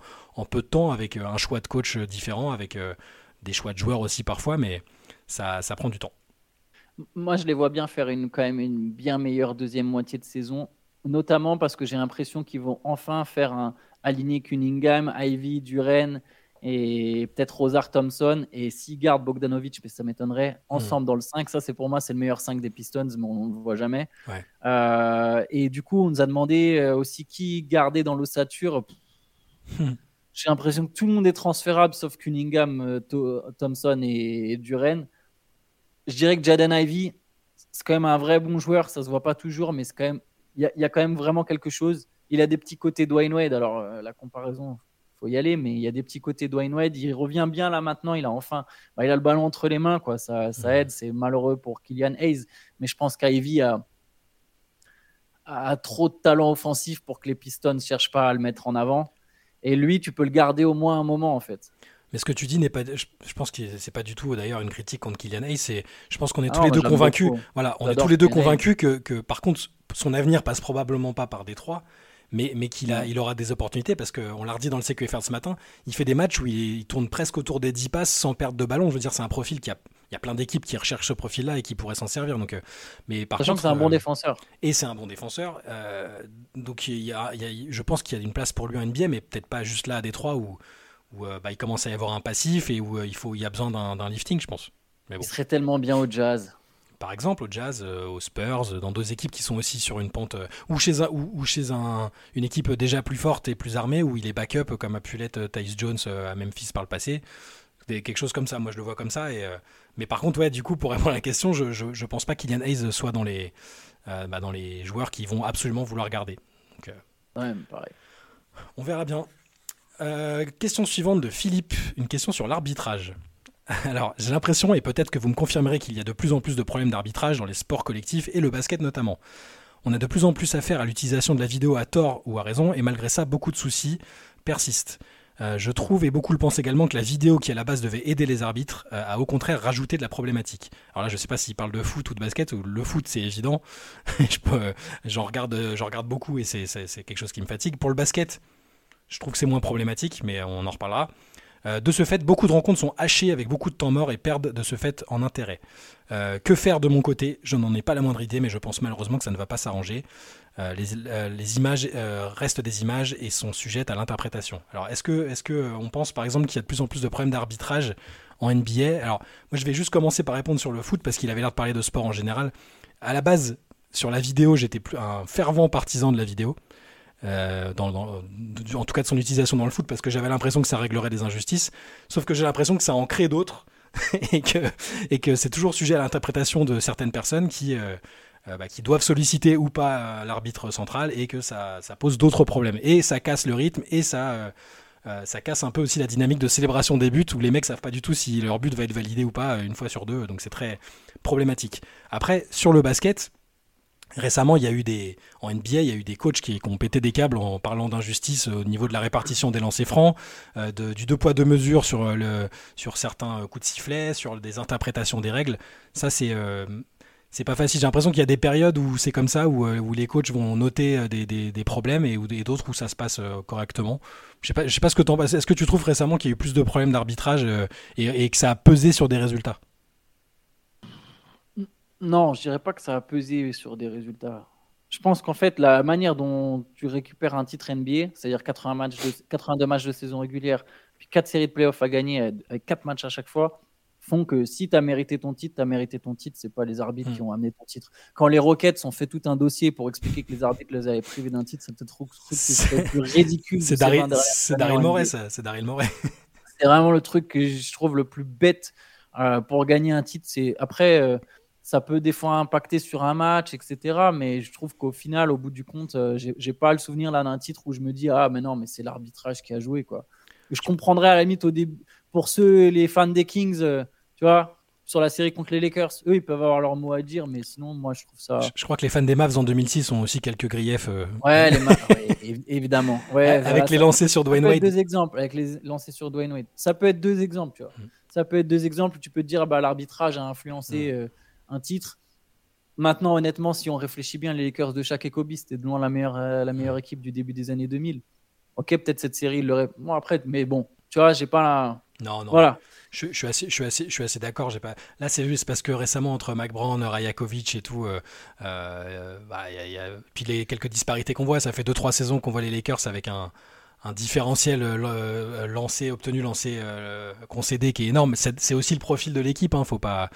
peu de temps, avec euh, un choix de coach différent, avec euh, des choix de joueurs aussi parfois, mais ça, ça prend du temps. Moi, je les vois bien faire une, quand même une bien meilleure deuxième moitié de saison, notamment parce que j'ai l'impression qu'ils vont enfin faire un aligner Cunningham, Ivy, Duren, et peut-être Rosar Thompson. Et s'ils gardent Bogdanovic, mais ça m'étonnerait, ensemble hmm. dans le 5, ça c'est pour moi c'est le meilleur 5 des Pistons, mais on ne le voit jamais. Euh, et du coup, on nous a demandé euh, aussi qui garder dans l'ossature. Hmm. J'ai l'impression que tout le monde est transférable sauf Cunningham, euh, Thompson et, Duren. Je dirais que Jaden Ivy, c'est quand même un vrai bon joueur, ça se voit pas toujours, mais c'est quand même il y, y, a quand même vraiment quelque chose. Il a des petits côtés Dwayne Wade, alors la comparaison, faut y aller, mais il y a des petits côtés Dwayne Wade. Il revient bien là maintenant. Il a enfin, bah, il a le ballon entre les mains, quoi. Ça, ça aide. C'est malheureux pour Kylian Hayes, mais je pense qu'Ivy a, a trop de talent offensif pour que les Pistons ne cherchent pas à le mettre en avant. Et lui, tu peux le garder au moins un moment, en fait. Mais ce que tu dis n'est pas, je, pense que c'est pas du tout d'ailleurs une critique contre Kylian Hayes. C'est, je pense qu'on est tous les deux convaincus. Voilà, on est tous les deux convaincus que, que, par contre, son avenir passe probablement pas par Détroit mais, mais qu'il a, il aura des opportunités parce qu'on l'a redit dans le CQFR ce matin, il fait des matchs où il, tourne presque autour des 10 passes sans perdre de ballon. Je veux dire, c'est un profil qui a il y a plein d'équipes qui recherchent ce profil-là et qui pourraient s'en servir. Donc, mais par Sachant contre, que c'est un bon défenseur. Et c'est un bon défenseur. donc il y, a, je pense qu'il y a une place pour lui en NBA, mais peut-être pas juste là à Détroit où, où bah, il commence à y avoir un passif et où il, faut, il y a besoin d'un lifting, je pense. Mais bon. Il serait tellement bien au jazz par exemple au Jazz, aux Spurs, dans deux équipes qui sont aussi sur une pente, ou chez, un, ou, chez un, une équipe déjà plus forte et plus armée, où il est backup comme a pu l'être Tyus Jones à Memphis par le passé quelque chose comme ça. Moi, je le vois comme ça. Et, euh, mais par contre, ouais, du coup, pour répondre à la question, je, je, pense pas qu'Ilian Hayes soit dans les, euh, bah, dans les joueurs qui vont absolument vouloir garder. Donc, euh, ouais, pareil. On verra bien. question suivante de Philippe, une question sur l'arbitrage. Alors, j'ai l'impression, et peut-être que vous me confirmerez qu'il y a de plus en plus de problèmes d'arbitrage dans les sports collectifs et le basket notamment. On a de plus en plus affaire à l'utilisation de la vidéo à tort ou à raison, et malgré ça, beaucoup de soucis persistent. Euh, je trouve et beaucoup le pensent également que la vidéo qui à la base devait aider les arbitres euh, a au contraire rajouté de la problématique. Alors là, je sais pas s'il parle de foot ou de basket, ou le foot c'est évident. Euh, j'en regarde, regarde beaucoup et c'est quelque chose qui me fatigue. Pour le basket, je trouve que c'est moins problématique, mais on en reparlera. Euh, de ce fait, beaucoup de rencontres sont hachées avec beaucoup de temps mort et perdent de ce fait en intérêt. Euh, que faire de mon côté? Je n'en ai pas la moindre idée, mais je pense malheureusement que ça ne va pas s'arranger. Euh, les, images restent des images et sont sujettes à l'interprétation. Alors, est-ce que, est que pense par exemple qu'il y a de plus en plus de problèmes d'arbitrage en NBA Alors, moi, je vais juste commencer par répondre sur le foot parce qu'il avait l'air de parler de sport en général. À la base, sur la vidéo, j'étais un fervent partisan de la vidéo. Euh, en tout cas de son utilisation dans le foot, parce que j'avais l'impression que ça réglerait des injustices, sauf que j'ai l'impression que ça en crée d'autres, et que, c'est toujours sujet à l'interprétation de certaines personnes qui, euh, euh, bah, doivent solliciter ou pas l'arbitre central, et que ça, ça pose d'autres problèmes. Et ça casse le rythme, et ça... ça casse un peu aussi la dynamique de célébration des buts où les mecs savent pas du tout si leur but va être validé ou pas une fois sur deux, donc c'est très problématique. Après, sur le basket, Récemment, il y a eu des en NBA, il y a eu des coachs qui, ont pété des câbles en parlant d'injustice au niveau de la répartition des lancers francs, euh, du deux poids deux mesures sur euh, sur certains coups de sifflet, sur des interprétations des règles. Ça, c'est euh, c'est pas facile. J'ai l'impression qu'il y a des périodes où c'est comme ça, où, où, les coachs vont noter des, des, problèmes et, d'autres où ça se passe correctement. Je sais pas, sais pas ce que tu en penses. Est-ce que tu trouves récemment qu'il y a eu plus de problèmes d'arbitrage et, et que ça a pesé sur des résultats? Non, je dirais pas que ça a pesé sur des résultats. Je pense qu'en fait, la manière dont tu récupères un titre NBA, c'est-à-dire 80 matchs de, 82 matchs de saison régulière, puis 4 séries de playoffs à gagner avec 4 matchs à chaque fois, font que si tu as mérité ton titre, tu as mérité ton titre, c'est pas les arbitres qui hmm. ont amené ton titre. Quand les Rockets ont fait tout un dossier pour expliquer que les arbitres les avaient privés d'un titre, c'est peut-être le plus ridicule. C'est Daryl Morey, ça. C'est Daryl Morey. C'est vraiment le truc que je trouve le plus bête euh, pour gagner un titre. C'est après. Euh, ça peut des fois impacter sur un match, etc. Mais je trouve qu'au final, au bout du compte, euh, j'ai pas le souvenir là d'un titre où je me dis ah mais non mais c'est l'arbitrage qui a joué quoi. Je comprendrais à la limite au début pour ceux les fans des Kings, euh, tu vois, sur la série contre les Lakers, eux ils peuvent avoir leur mot à dire, mais sinon moi je trouve ça. Je, crois que les fans des Mavs en 2006 ont aussi quelques griefs. Euh. Ouais, les Mavs, évidemment. Ouais, avec les lancers sur Dwayne Wade. Deux exemples avec les lancers sur Dwayne Wade. Ça peut être deux exemples, tu vois. Mm. Ça peut être deux exemples. Tu peux te dire bah l'arbitrage a influencé. Mm un titre. Maintenant, honnêtement, si on réfléchit bien, les Lakers de chaque et Kobe, c'était de loin la meilleure, euh, la meilleure équipe du début des années 2000. Ok, peut-être cette série, il l'aurait. Bon, après, mais bon, tu vois, j'ai pas la. Non, non. Voilà. Je, suis assez, je suis assez, je suis assez d'accord. J'ai pas. Là, c'est juste parce que récemment entre Mac Brown, Rajakovic et tout, euh, euh, bah, y a, puis les quelques disparités qu'on voit, ça fait 2-3 saisons qu'on voit les Lakers avec un, un différentiel lancé, obtenu, lancé, concédé qui est énorme. C'est aussi le profil de l'équipe. Hein, faut pas,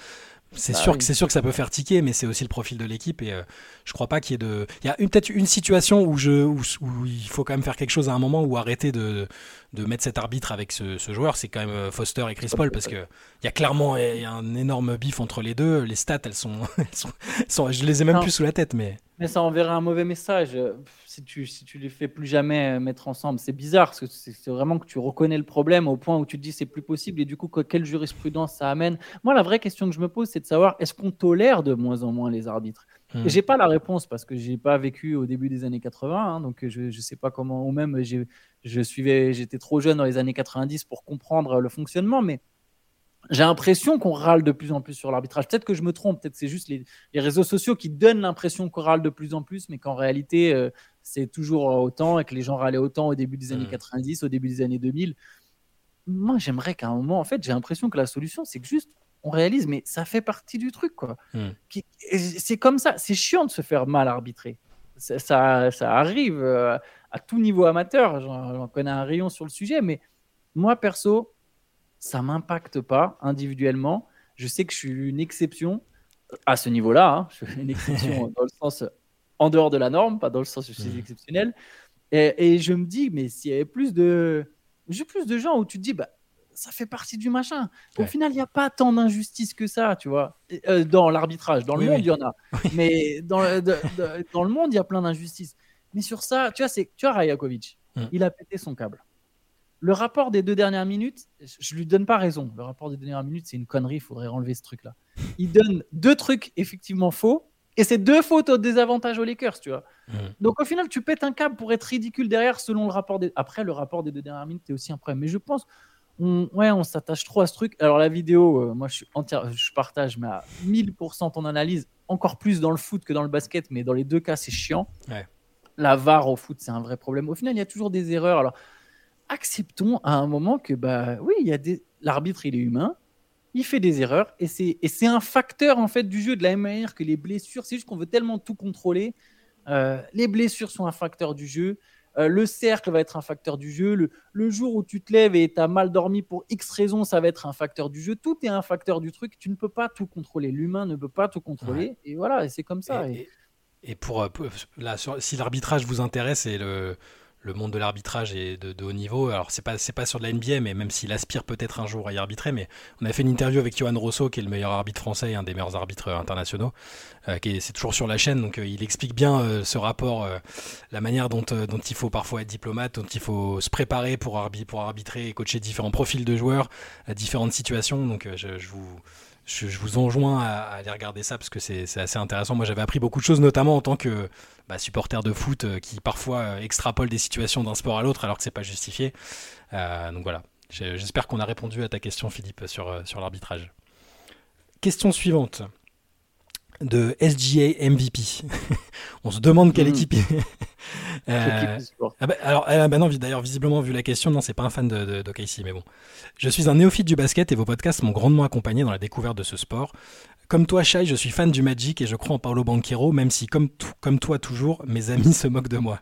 c'est bah sûr que c'est sûr que ça peut faire tiquer, mais c'est aussi le profil de l'équipe et euh, je crois pas qu'il y ait de. Il y a peut-être une situation où je où, il faut quand même faire quelque chose à un moment ou arrêter de, de mettre cet arbitre avec ce, joueur, c'est quand même euh, Foster et Chris Paul parce que il y a clairement un énorme bif entre les deux. Les stats, elles sont, sont, je les ai même plus sous la tête, mais. Mais ça enverrait un mauvais message si tu si tu les fais plus jamais euh, mettre ensemble. C'est bizarre parce que c'est vraiment que tu reconnais le problème au point où tu te dis c'est plus possible et du coup quelle jurisprudence ça amène? Moi, la vraie question que je me pose, c'est de savoir est-ce qu'on tolère de moins en moins les arbitres? Hmm. J'ai pas la réponse parce que j'ai pas vécu au début des années 80, hein, donc je, je sais pas comment, ou même je suivais, j'étais trop jeune dans les années 90 pour comprendre le fonctionnement, mais j'ai l'impression qu'on râle de plus en plus sur l'arbitrage. Peut-être que je me trompe, peut-être c'est juste les, réseaux sociaux qui donnent l'impression qu'on râle de plus en plus, mais qu'en réalité, euh, c'est toujours autant et que les gens râlaient autant au début des années 90, hmm. au début des années 2000. Moi, j'aimerais qu'à un moment, en fait, j'ai l'impression que la solution, c'est que juste on réalise, mais ça fait partie du truc, quoi. Hmm. C'est comme ça. C'est chiant de se faire mal arbitrer. Ça, ça, arrive euh, à tout niveau amateur. J'en connais un rayon sur le sujet, mais moi, perso, ça m'impacte pas individuellement. Je sais que je suis une exception à ce niveau-là. Hein. Je suis une exception dans le sens en dehors de la norme, pas dans le sens je suis exceptionnel. Et, je me dis, mais s'il y avait plus de, plus de gens où tu te dis, bah, ça fait partie du machin. Au final, il n'y a pas tant d'injustice que ça, tu vois. Euh, dans l'arbitrage, dans le monde, il y en a. Mais dans, dans le monde, il y a plein d'injustices. Mais sur ça, tu vois, c'est, tu vois, Rajakovic, hmm. il a pété son câble. Le rapport des deux dernières minutes, je lui donne pas raison. Le rapport des deux dernières minutes, c'est une connerie, il faudrait enlever ce truc-là. Il donne deux trucs effectivement faux, et c'est deux fautes au désavantage aux Lakers, tu vois. Mm. Donc au final, tu pètes un câble pour être ridicule derrière selon le rapport des. Après, le rapport des deux dernières minutes est aussi un problème. Mais je pense, on, ouais, on s'attache trop à ce truc. Alors la vidéo, euh, moi je suis entière, je partage mais à 1000% ton analyse, encore plus dans le foot que dans le basket, mais dans les deux cas, c'est chiant. La VAR au foot, c'est un vrai problème. Au final, il y a toujours des erreurs. Alors acceptons à un moment que bah oui, il y a des l'arbitre, il est humain il fait des erreurs et c'est un facteur en fait du jeu de la même manière que les blessures. C'est juste qu'on veut tellement tout contrôler. Euh, les blessures sont un facteur du jeu. Euh, le cercle va être un facteur du jeu. Le, jour où tu te lèves et tu as mal dormi pour X raisons, ça va être un facteur du jeu. Tout est un facteur du truc. Tu ne peux pas tout contrôler. L'humain ne peut pas tout contrôler. Et voilà, c'est comme ça. Et, pour, euh, si l'arbitrage vous intéresse et le, le monde de l'arbitrage est de, haut niveau. Alors c'est pas c'est pas sur de la NBA, mais même s'il aspire peut-être un jour à y arbitrer, mais on a fait une interview avec Johan Rosso, qui est le meilleur arbitre français et un des meilleurs arbitres internationaux, euh, qui est, c'est toujours sur la chaîne, donc euh, il explique bien euh, ce rapport, la manière dont, dont il faut parfois être diplomate, dont il faut se préparer pour, arbitrer et coacher différents profils de joueurs, à différentes situations. Donc je vous je, vous enjoins à, aller regarder ça parce que c'est assez intéressant. Moi, j'avais appris beaucoup de choses, notamment en tant que bah, supporter de foot euh, qui parfois euh, extrapole des situations d'un sport à l'autre alors que c'est pas justifié. Euh, donc voilà. J'espère qu'on a répondu à ta question, Philippe, sur, sur l'arbitrage. Question suivante de SGA MVP. On se demande quelle hmm. équipe. Euh, ah bah, alors, bah non, d'ailleurs, visiblement, vu la question, non, c'est pas un fan de, de, mais bon. Je suis un néophyte du basket et vos podcasts m'ont grandement accompagné dans la découverte de ce sport. Comme toi, Shai, je suis fan du Magic et je crois en Paolo Banquero, même si, comme, comme toi toujours, mes amis se moquent de moi.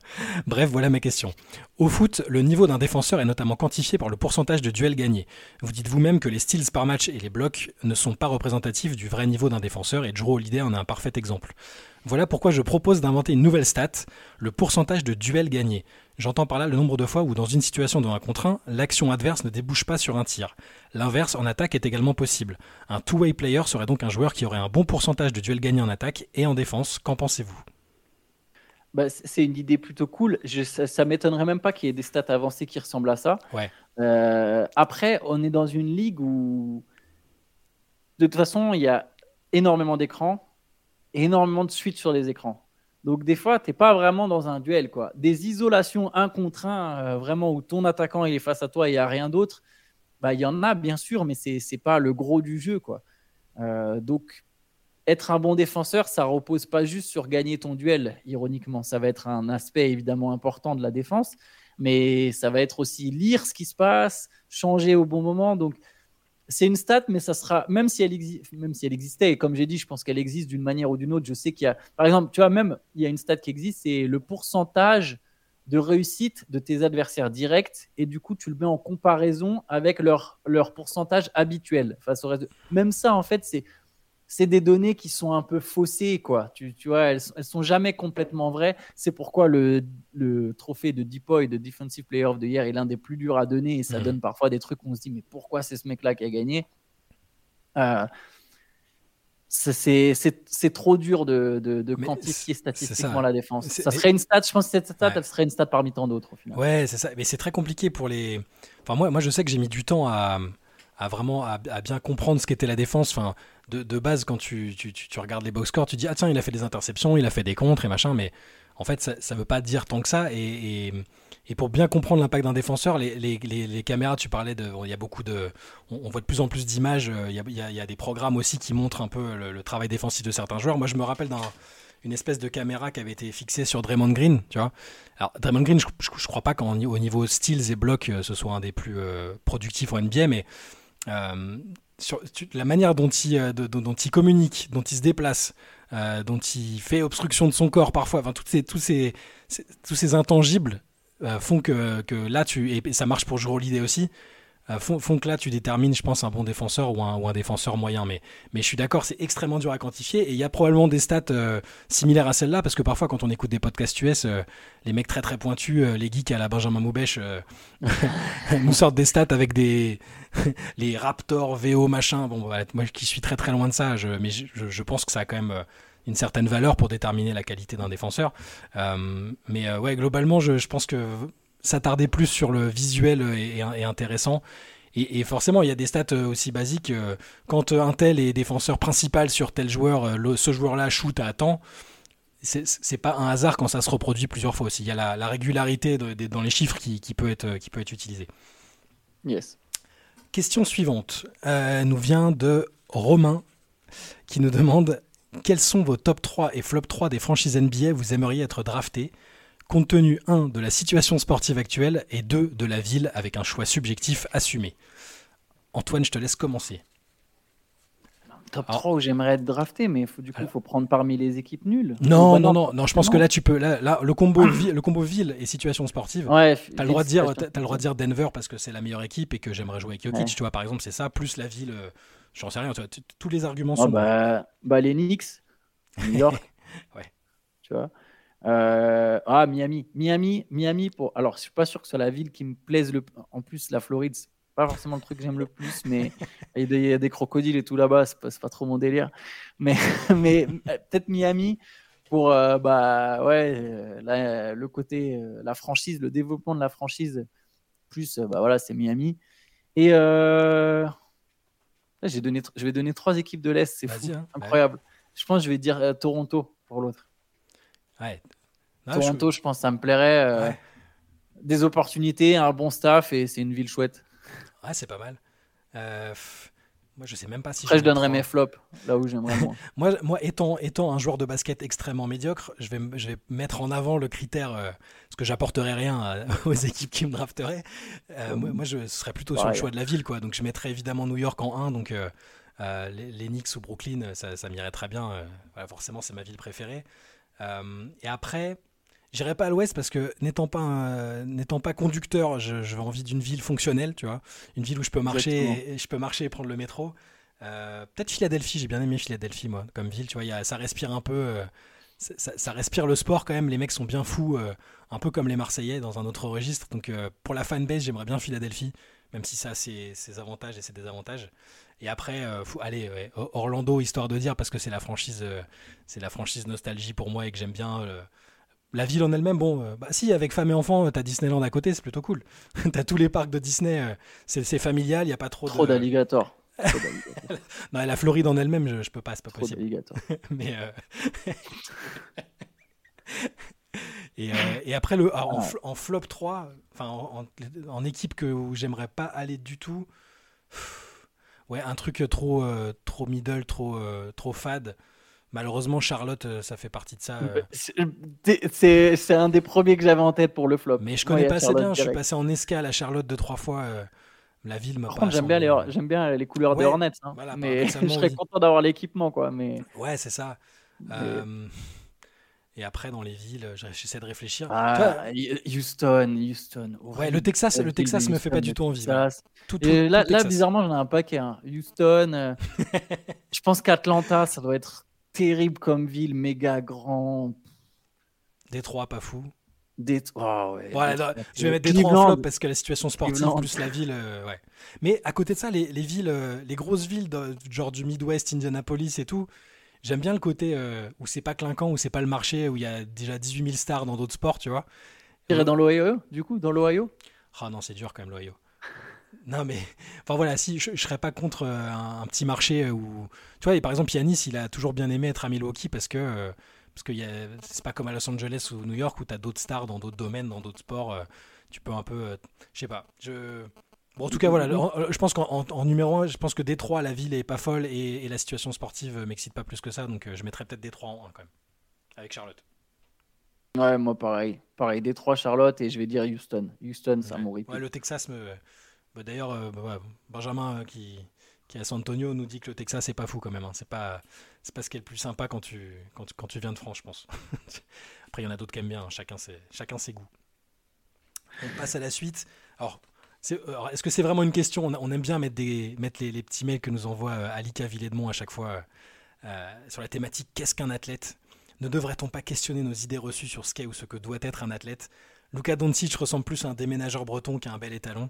Bref, voilà ma question. Au foot, le niveau d'un défenseur est notamment quantifié par le pourcentage de duels gagnés. Vous dites vous-même que les steals par match et les blocs ne sont pas représentatifs du vrai niveau d'un défenseur et Drew Holiday en est un parfait exemple. Voilà pourquoi je propose d'inventer une nouvelle stat, le pourcentage de duels gagnés. J'entends par là le nombre de fois où dans une situation de 1 contre 1, l'action adverse ne débouche pas sur un tir. L'inverse en attaque est également possible. Un two-way player serait donc un joueur qui aurait un bon pourcentage de duels gagnés en attaque et en défense. Qu'en pensez-vous? Bah, c'est une idée plutôt cool. ça, m'étonnerait même pas qu'il y ait des stats avancées qui ressemblent à ça. Euh, après, on est dans une ligue où, de toute façon, il y a énormément d'écrans énormément de suites sur les écrans. Donc des fois, tu n'es pas vraiment dans un duel. quoi. Des isolations un contre un, euh, vraiment où ton attaquant il est face à toi et il n'y a rien d'autre, bah, il y en a bien sûr, mais ce n'est pas le gros du jeu. quoi. Euh, donc être un bon défenseur, ça repose pas juste sur gagner ton duel, ironiquement. Ça va être un aspect évidemment important de la défense, mais ça va être aussi lire ce qui se passe, changer au bon moment. Donc c'est une stat, mais ça sera, même si elle, même si elle existait, et comme j'ai dit, je pense qu'elle existe d'une manière ou d'une autre. Je sais qu'il y a, par exemple, tu vois, même, il y a une stat qui existe, c'est le pourcentage de réussite de tes adversaires directs, et du coup, tu le mets en comparaison avec leur, leur pourcentage habituel. Même ça, en fait, c'est c'est des données qui sont un peu faussées, quoi. Tu, tu vois, elles, elles sont jamais complètement vraies. C'est pourquoi le, le trophée de Deepoy de Defensive Player of the Year est l'un des plus durs à donner et ça mhm. donne parfois des trucs où on se dit mais pourquoi c'est ce mec-là qui a gagné? Euh, c'est trop dur de, de, quantifier statistiquement la défense. Ça serait une stat, je pense que cette stat, elle serait une stat parmi tant d'autres. Ouais, c'est ça. Mais c'est très compliqué pour les. Enfin, moi, moi, je sais que j'ai mis du temps à, à vraiment à, bien comprendre ce qu'était la défense. Enfin, de, base, quand tu, tu, tu, regardes les box scores, tu dis ah tiens, il a fait des interceptions, il a fait des contres et machin, mais en fait, ça ne veut pas dire tant que ça. Et, et, pour bien comprendre l'impact d'un défenseur, les, les, les, caméras, tu parlais de, il y a beaucoup de, on, voit de plus en plus d'images. Euh, il y, y, a, des programmes aussi qui montrent un peu le, travail défensif de certains joueurs. Moi, je me rappelle d'un une espèce de caméra qui avait été fixée sur Draymond Green, tu vois. Alors Draymond Green, je, je, crois pas qu'au niveau steals et blocs, euh, ce soit un des plus euh, productifs en NBA, mais sur la manière dont il, dont il communique, dont il se déplace, dont il fait obstruction de son corps parfois, enfin, toutes ces, tous, ces, tous ces intangibles font que, que, là, tu, et ça marche pour jouer l'idée aussi, euh, font, là tu détermines, je pense, un bon défenseur ou un, défenseur moyen. Mais, je suis d'accord, c'est extrêmement dur à quantifier. Et il y a probablement des stats euh, similaires à celle-là, parce que parfois, quand on écoute des podcasts US, euh, les mecs très très pointus, les geeks à la Benjamin Moubèche, nous sortent des stats avec des les Raptors, VO, machin. Bon, moi qui suis très très loin de ça, mais je, pense que ça a quand même une certaine valeur pour déterminer la qualité d'un défenseur. mais ouais, globalement, je pense que s'attarder plus sur le visuel est, intéressant. Et, forcément, il y a des stats euh, aussi basiques. Euh, quand un tel est défenseur principal sur tel joueur, euh, ce joueur-là shoot à temps, c'est pas un hasard quand ça se reproduit plusieurs fois aussi. Il y a la, régularité dans les chiffres qui, peut être, qui peut être utilisée. Yes. Question suivante nous vient de Romain qui nous demande quels sont vos top 3 et flop 3 des franchises NBA vous aimeriez être drafté compte tenu 1 de la situation sportive actuelle et 2 de la ville avec un choix subjectif assumé. Antoine, je te laisse commencer. Top 3 où j'aimerais être drafté, mais faut, du coup, il faut prendre parmi les équipes nulles. Non, non, non, non, je pense que là, tu peux. Là, le, combo le combo ville et situation sportive, ouais, tu as, le droit de dire, as, le droit de dire Denver parce que c'est la meilleure équipe et que j'aimerais jouer avec Jokic. Tu vois, par exemple, c'est ça, plus la ville. Euh, j'en sais rien, tu vois, tous les arguments sont. Bah, bah, les Knicks, New York. ouais. Tu vois euh, ah, Miami. Miami, Miami pour. Alors, je suis pas sûr que ce soit la ville qui me plaise le. En plus, la Floride, c'est pas forcément le truc que j'aime le plus, mais il y a des, crocodiles et tout là-bas, c'est pas, pas trop mon délire. Mais, mais euh, peut-être Miami pour euh, bah ouais le côté la franchise, le développement de la franchise. Plus bah voilà, c'est Miami. Et j'ai donné, je vais donner trois équipes de l'Est, c'est fou, hein. incroyable. Je pense que je vais dire Toronto pour l'autre. Ouais. Toronto, je... pense que ça me plairait. Euh, des opportunités, un bon staff et c'est une ville chouette. Ouais, c'est pas mal. Euh, moi, je sais même pas si. Après, je, donnerais mes flops là où j'aimerais moi, moi, étant, étant un joueur de basket extrêmement médiocre, je vais, je vais mettre en avant le critère euh, parce que j'apporterai rien aux équipes qui me drafteraient. moi, je serais plutôt sur le choix de la ville, quoi. Donc, je mettrais évidemment New York en 1. Donc, les, les, Knicks ou Brooklyn, ça, ça m'irait très bien. forcément, c'est ma ville préférée. Euh, et après, j'irai pas à l'ouest parce que n'étant pas n'étant pas conducteur, je, je envie d'une ville fonctionnelle, tu vois, une ville où je peux marcher, et, je peux marcher et prendre le métro. Euh, peut-être Philadelphie, j'ai bien aimé Philadelphie moi, comme ville, tu vois, y a, ça respire un peu, euh, ça, respire le sport quand même. Les mecs sont bien fous, un peu comme les Marseillais dans un autre registre. Donc pour la fanbase, j'aimerais bien Philadelphie, même si ça a ses, ses avantages et ses désavantages. Et après, euh, allez, Orlando, histoire de dire, parce que c'est la franchise, euh, c'est la franchise nostalgie pour moi et que j'aime bien. Euh, la ville en elle-même, bon, bah si, avec femme et enfants, t'as Disneyland à côté, c'est plutôt cool. t'as tous les parcs de Disney, c'est familial, il n'y a pas trop, trop d'alligators. non, la Floride en elle-même, je, je, peux pas, c'est pas possible. Mais et, et, après, le, en, ah. en, flop 3, enfin en, en, équipe que, où j'aimerais pas aller du tout. Ouais, un truc trop, euh, trop middle, trop, euh, trop fade. Malheureusement, Charlotte, euh, ça fait partie de ça. C'est un des premiers que j'avais en tête pour le flop. Mais je connais pas assez bien. Je suis passé en escale à Charlotte deux, trois fois. la ville m'a pas. J'aime bien, les, j'aime bien les couleurs des Hornets. Hein. mais je serais content d'avoir l'équipement. quoi. Mais... Ouais, c'est ça. Et après, dans les villes, j'essaie de réfléchir. Ah, Houston, Houston. Ouais, le Texas, le Texas me fait pas du tout envie. là, là, bizarrement, j'en ai un paquet. Hein. Houston. Euh, je pense qu'Atlanta, ça doit être terrible comme ville, méga grand. Détroit, pas fou. Détroit, ouais. je vais mettre Détroit en flop parce que la situation sportive plus la ville, euh, ouais. Mais à côté de ça, les, les villes, euh, les grosses villes, de, genre du Midwest, Indianapolis et tout, J'aime bien le côté euh, où c'est pas clinquant, où c'est pas le marché, où il y a déjà 18 000 stars dans d'autres sports, tu vois. Tu dans l'Ohio, du coup, dans l'Ohio? Ah non, c'est dur quand même l'Ohio. non mais, enfin voilà, si je, serais pas contre euh, un, petit marché où, tu vois, et par exemple Yanis, il a toujours bien aimé être à Milwaukee parce que euh, parce que c'est pas comme à Los Angeles ou New York où tu as d'autres stars dans d'autres domaines, dans d'autres sports. tu peux un peu, je sais pas, je en tout cas, voilà, je pense qu'en numéro 1, je pense que Détroit, la ville est pas folle et, la situation sportive m'excite pas plus que ça, donc euh, je mettrais peut-être Détroit en 1 quand même, avec Charlotte. Ouais, moi pareil. Pareil, Détroit, Charlotte et je vais dire Houston. Houston, ça ouais. Ouais, le Texas me. Bah, d'ailleurs, euh, bah, Benjamin euh, qui, qui est à San Antonio, nous dit que le Texas, c'est pas fou quand même. Hein. C'est pas, c'est pas ce qui est le plus sympa quand tu, quand, quand tu viens de France, je pense. Après, il y en a d'autres qui aiment bien, hein. chacun, ses, chacun ses goûts. On passe à la suite. Alors, est-ce que c'est vraiment une question? On, aime bien mettre, les, petits mails que nous envoie euh, Alika Villedmont à chaque fois euh, sur la thématique Qu'est-ce qu'un athlète? Ne devrait-on pas questionner nos idées reçues sur ce qu'est ou ce que doit être un athlète? Luka Doncic ressemble plus à un déménageur breton qu'à un bel étalon.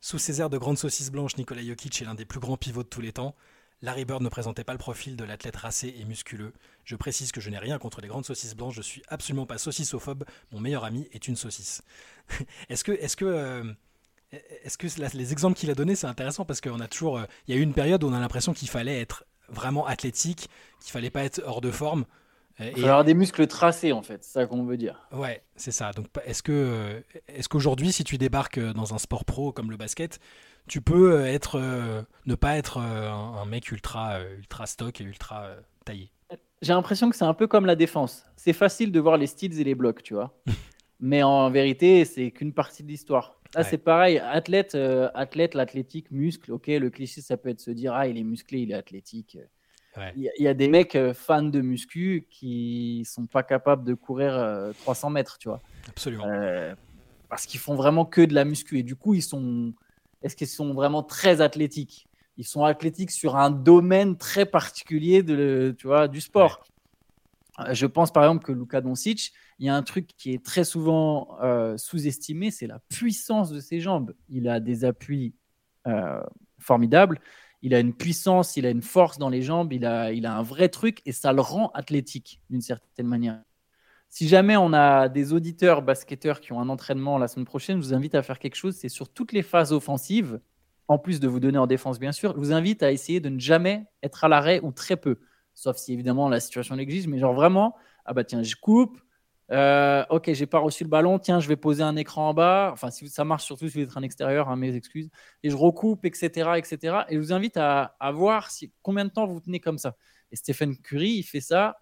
Sous ses airs de grande saucisse blanche, Nikola Jokic est l'un des plus grands pivots de tous les temps. Larry Bird ne présentait pas le profil de l'athlète racé et musculeux. Je précise que je n'ai rien contre les grandes saucisses blanches, je suis absolument pas saucissophobe, mon meilleur ami est une saucisse. est-ce que, euh, est-ce que les exemples qu'il a donnés, c'est intéressant parce qu'on a toujours, euh, il y a eu une période où on a l'impression qu'il fallait être vraiment athlétique, qu'il fallait pas être hors de forme. Il faut avoir des muscles tracés en fait, c'est ça qu'on veut dire. Ouais, c'est ça. Donc est-ce que, euh, est-ce qu'aujourd'hui, si tu débarques dans un sport pro comme le basket, tu peux euh, être, euh, ne pas être euh, un, mec ultra, ultra stock et ultra taillé? J'ai l'impression que c'est un peu comme la défense. C'est facile de voir les styles et les blocs, tu vois. Mais en vérité, c'est qu'une partie de l'histoire. Là, c'est pareil. Athlète, athlète, l'athlétique, muscle. Ok, le cliché, ça peut être se dire ah, il est musclé, il est athlétique. Il y, a des mecs fans de muscu qui sont pas capables de courir 300 mètres, tu vois. Absolument. parce qu'ils font vraiment que de la muscu et du coup, ils sont est-ce qu'ils sont vraiment très athlétiques? Ils sont athlétiques sur un domaine très particulier de, tu vois, du sport. Euh, je pense par exemple que Luka Doncic, il y a un truc qui est très souvent euh, sous-estimé, c'est la puissance de ses jambes. Il a des appuis euh, formidables, il a une puissance, il a une force dans les jambes, il a, il a un vrai truc et ça le rend athlétique d'une certaine manière. Si jamais on a des auditeurs basketteurs qui ont un entraînement la semaine prochaine, je vous invite à faire quelque chose. C'est sur toutes les phases offensives, en plus de vous donner en défense, bien sûr, je vous invite à essayer de ne jamais être à l'arrêt ou très peu. Sauf si évidemment la situation l'exige, mais genre vraiment, ah bah tiens, je coupe. Euh, ok, j'ai pas reçu le ballon. Tiens, je vais poser un écran en bas. Enfin, si ça marche surtout si vous êtes un extérieur, hein, mes excuses. Et je recoupe, etc., etc. Et je vous invite à, voir combien de temps vous tenez comme ça. Et Stephen Curry, il fait ça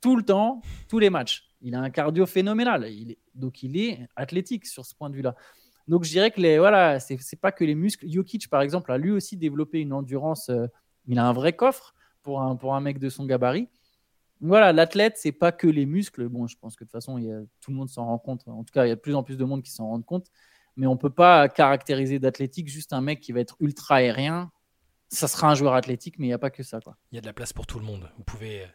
tout le temps, tous les matchs. Il a un cardio phénoménal. Donc, il est athlétique sur ce point de vue-là. Donc, je dirais que les, voilà, c'est, pas que les muscles. Jokic, par exemple, a lui aussi développé une endurance. Euh, il a un vrai coffre pour un, pour un mec de son gabarit. Voilà, l'athlète, c'est pas que les muscles. Bon, je pense que de toute façon, il y a, tout le monde s'en rend compte. En tout cas, il y a de plus en plus de monde qui s'en rendent compte. Mais on peut pas caractériser d'athlétique juste un mec qui va être ultra aérien. Ça sera un joueur athlétique, mais il n'y a pas que ça. Quoi. Il y a de la place pour tout le monde. Vous pouvez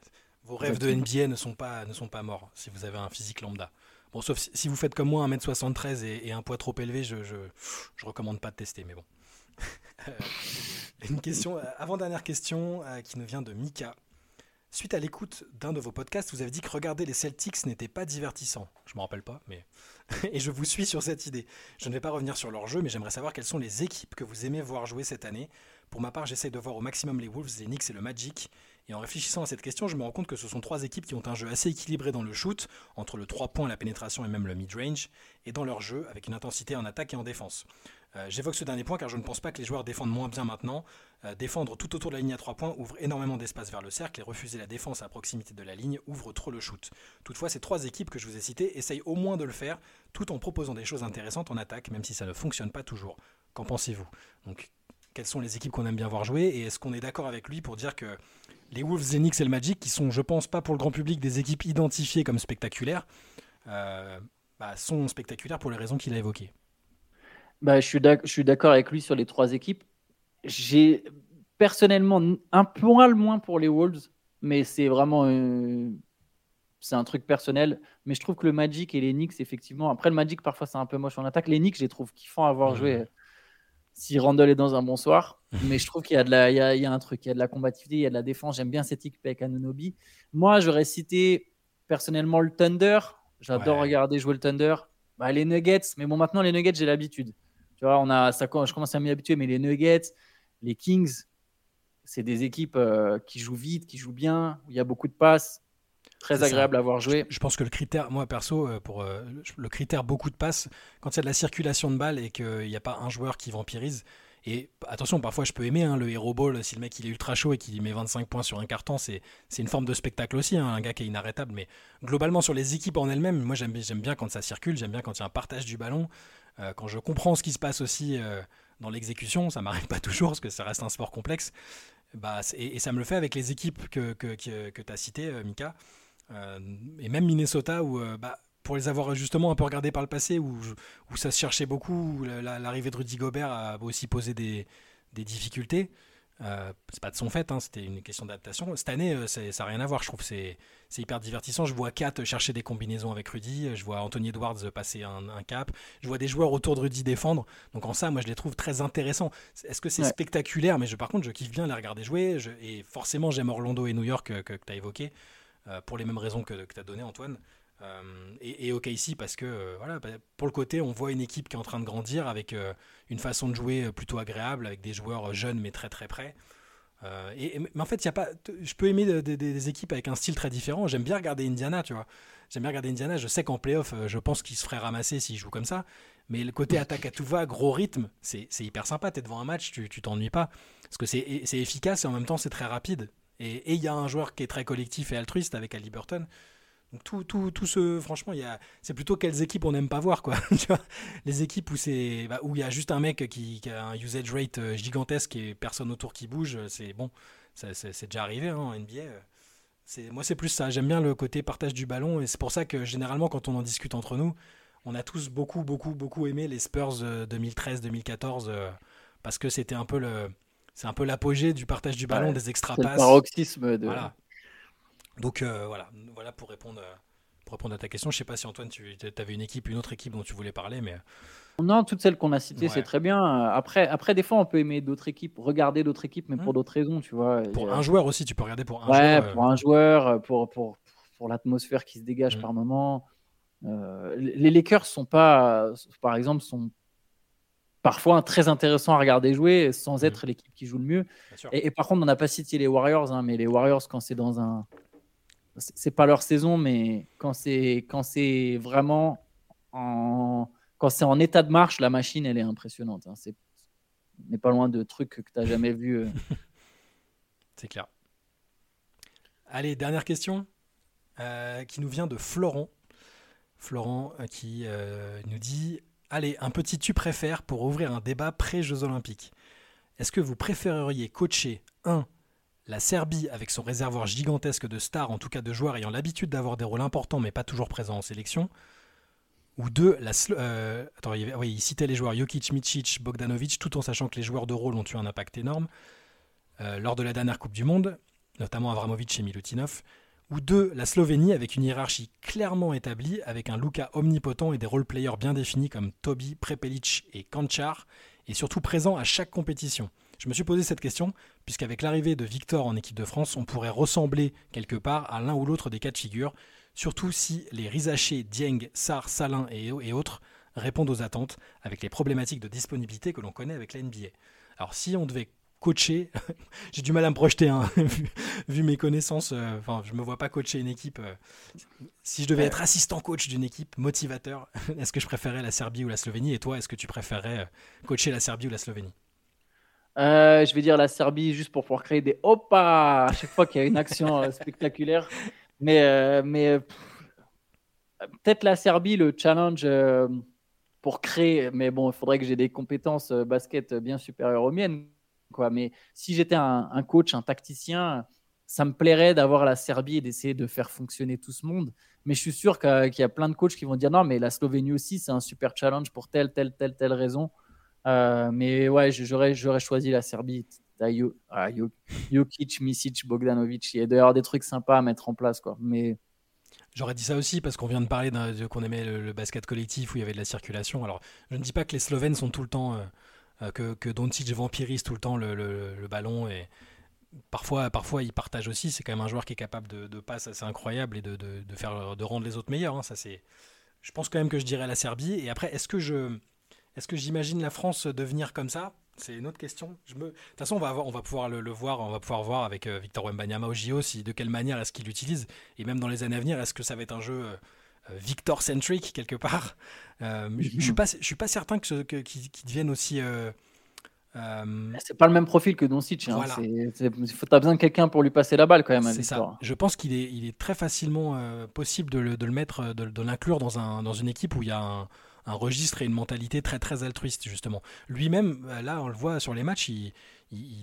vos rêves de NBA ne sont, pas, ne sont pas morts si vous avez un physique lambda. Bon, sauf si, vous faites comme moi 1m73 et, un poids trop élevé, je, je, recommande pas de tester, mais bon. Euh, une question, euh, avant-dernière question euh, qui nous vient de Mika. Suite à l'écoute d'un de vos podcasts, vous avez dit que regarder les Celtics n'était pas divertissant. Je me rappelle pas, mais. et je vous suis sur cette idée. Je ne vais pas revenir sur leur jeu, mais j'aimerais savoir quelles sont les équipes que vous aimez voir jouer cette année. Pour ma part, j'essaie de voir au maximum les Wolves, les Knicks et le Magic. Et en réfléchissant à cette question, je me rends compte que ce sont trois équipes qui ont un jeu assez équilibré dans le shoot, entre le 3 points, la pénétration et même le mid-range, et dans leur jeu, avec une intensité en attaque et en défense. Euh, j'évoque ce dernier point car je ne pense pas que les joueurs défendent moins bien maintenant. Euh, défendre tout autour de la ligne à 3 points ouvre énormément d'espace vers le cercle et refuser la défense à proximité de la ligne ouvre trop le shoot. Toutefois, ces trois équipes que je vous ai citées essayent au moins de le faire tout en proposant des choses intéressantes en attaque, même si ça ne fonctionne pas toujours. Qu'en pensez-vous? Donc, quelles sont les équipes qu'on aime bien voir jouer et est-ce qu'on est d'accord avec lui pour dire que les Wolves, Knicks et le Magic, qui sont, je pense, pas pour le grand public des équipes identifiées comme spectaculaires, euh, bah, sont spectaculaires pour les raisons qu'il a évoquées? Bah, je suis d'accord avec lui sur les trois équipes. J'ai personnellement un poil moins pour les Wolves, mais c'est vraiment euh, c'est un truc personnel. Mais je trouve que le Magic et les Knicks, effectivement, après le Magic, parfois c'est un peu moche en attaque. Les Knicks, je les trouve kiffants à avoir mmh. joué si Randall est dans un bon soir. Mais je trouve qu'il y a de la, il y a, un truc, il y a de la combativité, il y a de la défense. J'aime bien cette équipe avec Anunobi. Moi, j'aurais cité personnellement le Thunder. J'adore regarder jouer le Thunder. Bah, les Nuggets, mais bon, maintenant les Nuggets, j'ai l'habitude. Tu vois, on a, ça, je commence à m'y habituer, mais les Nuggets, les Kings, c'est des équipes euh, qui jouent vite, qui jouent bien, où il y a beaucoup de passes. Très agréable à voir jouer. Je, pense que le critère, moi perso, euh, pour euh, le critère beaucoup de passes, quand il y a de la circulation de balles et qu'il n'y a pas un joueur qui vampirise, et attention, parfois je peux aimer hein, le hero ball, si le mec il est ultra chaud et qu'il met 25 points sur un carton, c'est une forme de spectacle aussi, hein, un gars qui est inarrêtable. Mais globalement, sur les équipes en elles-mêmes, moi j'aime bien quand ça circule, j'aime bien quand il y a un partage du ballon, euh, quand je comprends ce qui se passe aussi dans l'exécution, ça m'arrive pas toujours parce que ça reste un sport complexe. Bah, et, ça me le fait avec les équipes que, que, que, tu as citées, Mika. et même Minnesota, où bah, pour les avoir justement un peu regardés par le passé, où, où ça se cherchait beaucoup, où l'arrivée de Rudy Gobert a aussi posé des, des difficultés. Euh, c'est pas de son fait, hein, c'était une question d'adaptation. Cette année, euh, ça n'a rien à voir. Je trouve c'est c'est hyper divertissant. Je vois Kat chercher des combinaisons avec Rudy. Je vois Anthony Edwards passer un, cap. Je vois des joueurs autour de Rudy défendre. Donc en ça, moi, je les trouve très intéressants. Est-ce que c'est spectaculaire? Mais je, par contre, je kiffe bien les regarder jouer. et forcément, j'aime Orlando et New York euh, que, tu as évoqué pour les mêmes raisons que, que tu as donné, Antoine. Euh, et, et OKC parce que euh, voilà, bah, pour le côté, on voit une équipe qui est en train de grandir avec euh, une façon de jouer plutôt agréable, avec des joueurs jeunes mais très très près. et, mais en fait, y a pas, je peux aimer des équipes avec un style très différent. J'aime bien regarder Indiana, tu vois. J'aime bien regarder Indiana. Je sais qu'en playoff, je pense qu'il se ferait ramasser s'il joue comme ça. Mais le côté attaque à tout va, gros rythme, c'est hyper sympa. Tu es devant un match, tu t'ennuies pas. Parce que c'est efficace et en même temps, c'est très rapide. Et il y a un joueur qui est très collectif et altruiste avec Ali Burton. Donc tout, tout, tout ce, franchement, c'est plutôt quelles équipes on n'aime pas voir, quoi. les équipes où c'est, bah, où il y a juste un mec qui, a un usage rate euh, gigantesque et personne autour qui bouge, c'est bon, c'est déjà arrivé hein, en NBA. C'est, moi, c'est plus ça. J'aime bien le côté partage du ballon et c'est pour ça que généralement, quand on en discute entre nous, on a tous beaucoup, beaucoup, beaucoup aimé les Spurs 2013-2014 euh, parce que c'était un peu le, c'est un peu l'apogée du partage du ballon, des extra passes. paroxysme de. Voilà. Donc euh, voilà, voilà pour répondre, euh, pour répondre à ta question. Je sais pas si Antoine, tu avais une équipe, une autre équipe dont tu voulais parler, mais non, toutes celles qu'on a citées, c'est très bien. Après, après, des fois, on peut aimer d'autres équipes, regarder d'autres équipes, mais pour mmh. d'autres raisons, tu vois. Pour un joueur aussi, tu peux regarder pour un ouais, joueur. pour un joueur, pour, pour, pour l'atmosphère qui se dégage mmh. par moment. Euh, les Lakers sont pas, par exemple, sont parfois très intéressants à regarder jouer sans mmh. être l'équipe qui joue le mieux. Et, par contre, on n'a pas cité les Warriors, hein, mais les Warriors, quand c'est dans un, c'est pas leur saison, mais quand c'est quand c'est vraiment en quand c'est en état de marche, la machine elle est impressionnante. Hein. C'est n'est pas loin de trucs que tu n'as jamais vu. Euh. c'est clair. Allez, dernière question euh, qui nous vient de Florent. Florent euh, qui nous dit Allez, un petit tu préfères pour ouvrir un débat pré-Jeux Olympiques. Est-ce que vous préféreriez coacher un la Serbie, avec son réservoir gigantesque de stars, en tout cas de joueurs ayant l'habitude d'avoir des rôles importants mais pas toujours présents en sélection. Ou deux, la euh, attends, il, citait les joueurs Jokic, Micic, Bogdanovic, tout en sachant que les joueurs de rôle ont eu un impact énorme euh, lors de la dernière Coupe du Monde, notamment Avramovic et Milutinov. Ou deux, la Slovénie, avec une hiérarchie clairement établie, avec un Luka omnipotent et des role-players bien définis comme Toby, Prepelic et Kanchar, et surtout présents à chaque compétition. Je me suis posé cette question, puisqu'avec l'arrivée de Victor en équipe de France, on pourrait ressembler quelque part à l'un ou l'autre des cas de figure, surtout si les Rizaché, Dieng, Sar, Salin et, autres répondent aux attentes, avec les problématiques de disponibilité que l'on connaît avec la NBA. Alors si on devait coacher, j'ai du mal à me projeter, hein, vu, mes connaissances, euh, je me vois pas coacher une équipe. Euh, si je devais être assistant coach d'une équipe, motivateur, est-ce que je préférais la Serbie ou la Slovénie? Et toi, est-ce que tu préférais euh, coacher la Serbie ou la Slovénie? Euh, je vais dire la Serbie juste pour pouvoir créer des opa à chaque fois qu'il y a une action euh, spectaculaire. Mais, euh, mais peut-être la Serbie, le challenge pour créer. Mais bon, il faudrait que j'ai des compétences basket bien supérieures aux miennes. Quoi. Mais si j'étais un, un, coach, un tacticien, ça me plairait d'avoir la Serbie et d'essayer de faire fonctionner tout ce monde. Mais je suis sûr qu'il y a plein de coachs qui vont dire non, mais la Slovénie aussi, c'est un super challenge pour telle, telle, telle, telle raison. Euh, mais ouais, j'aurais, j'aurais choisi la Serbie. Ah, Jokic, Misic, Bogdanovic. Il y a d'ailleurs des trucs sympas à mettre en place. Quoi. Mais... J'aurais dit ça aussi parce qu'on vient de parler qu'on aimait le, basket collectif où il y avait de la circulation. Alors, je ne dis pas que les Slovènes sont tout le temps. Euh, euh, que, que Doncic vampirise tout le temps le, le, ballon et parfois, parfois il partage aussi. C'est quand même un joueur qui est capable de, de passes assez incroyables et de, de, de, faire, de rendre les autres meilleurs. Hein. Ça, c'est, je pense quand même que je dirais la Serbie. Et après, est-ce que je, est-ce que j'imagine la France devenir comme ça? C'est une autre question. Je me... De toute façon, on va, on va pouvoir le, voir, on va pouvoir voir avec euh, Victor Wembanyama au JO si, de quelle manière est-ce qu'il l'utilise. Et même dans les années à venir, est-ce que ça va être un jeu euh, euh, Victor-centric quelque part? Je ne suis, pas, suis pas certain que, que, qu'il, devienne aussi... C'est pas le même profil que Doncic. Hein. Voilà. Tu as besoin de quelqu'un pour lui passer la balle quand même. C'est ça. Je pense qu'il est, il est très facilement possible de le, de le mettre, de, de l'inclure dans, un, dans une équipe où il y a un, un registre et une mentalité très très altruiste justement. Lui-même, là on le voit sur les matchs, il,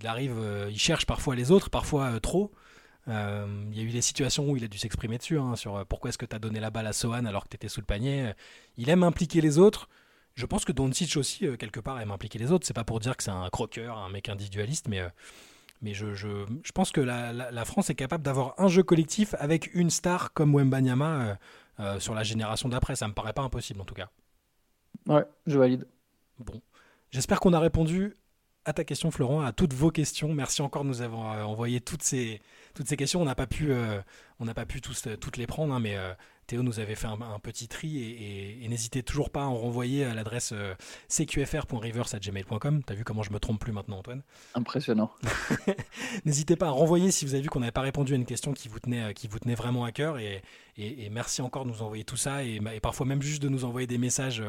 arrive, il cherche parfois les autres, parfois trop. Euh, il y a eu des situations où il a dû s'exprimer dessus, hein, sur euh, pourquoi est-ce que tu as donné la balle à Sohan alors que tu étais sous le panier. Il aime impliquer les autres. Je pense que Doncic aussi, euh, quelque part, aime impliquer les autres. C'est pas pour dire que c'est un croqueur, un mec individualiste, mais, mais je, je, pense que la, France est capable d'avoir un jeu collectif avec une star comme Wembanyama sur la génération d'après. Ça me paraît pas impossible en tout cas. Ouais, je valide. Bon. J'espère qu'on a répondu à ta question, Florent, à toutes vos questions. Merci encore de nous avoir envoyé toutes ces, toutes ces questions. On n'a pas pu, euh, on n'a pas pu tous, euh, toutes les prendre, hein, mais euh, Théo nous avait fait un, petit tri et, n'hésitez toujours pas à en renvoyer à l'adresse cqfr.rivers@gmail.com. T'as vu comment je me trompe plus maintenant, Antoine? Impressionnant. n'hésitez pas à renvoyer si vous avez vu qu'on n'avait pas répondu à une question qui vous tenait, qui vous tenait vraiment à cœur et, merci encore de nous envoyer tout ça et, parfois même juste de nous envoyer des messages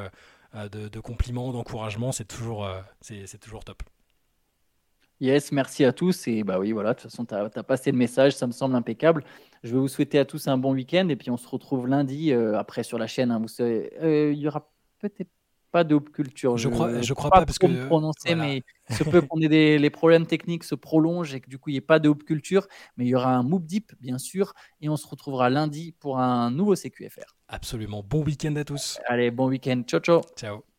de, de compliments, d'encouragement. C'est toujours, c'est toujours top. Yes, merci à tous. Et bah oui, voilà, de toute façon, tu as, passé le message, ça me semble impeccable. Je vais vous souhaiter à tous un bon week-end et puis on se retrouve lundi euh, après sur la chaîne. Hein, vous savez, euh, il y aura peut-être pas de culture. Je, crois, je crois pas, parce que me prononcer, mais il se peut qu'on ait des les problèmes techniques se prolongent et que du coup il n'y ait pas de culture, mais il y aura un Moop Deep bien sûr et on se retrouvera lundi pour un nouveau CQFR. Absolument. Bon week-end à tous. Allez, bon week-end. Ciao ciao. Ciao.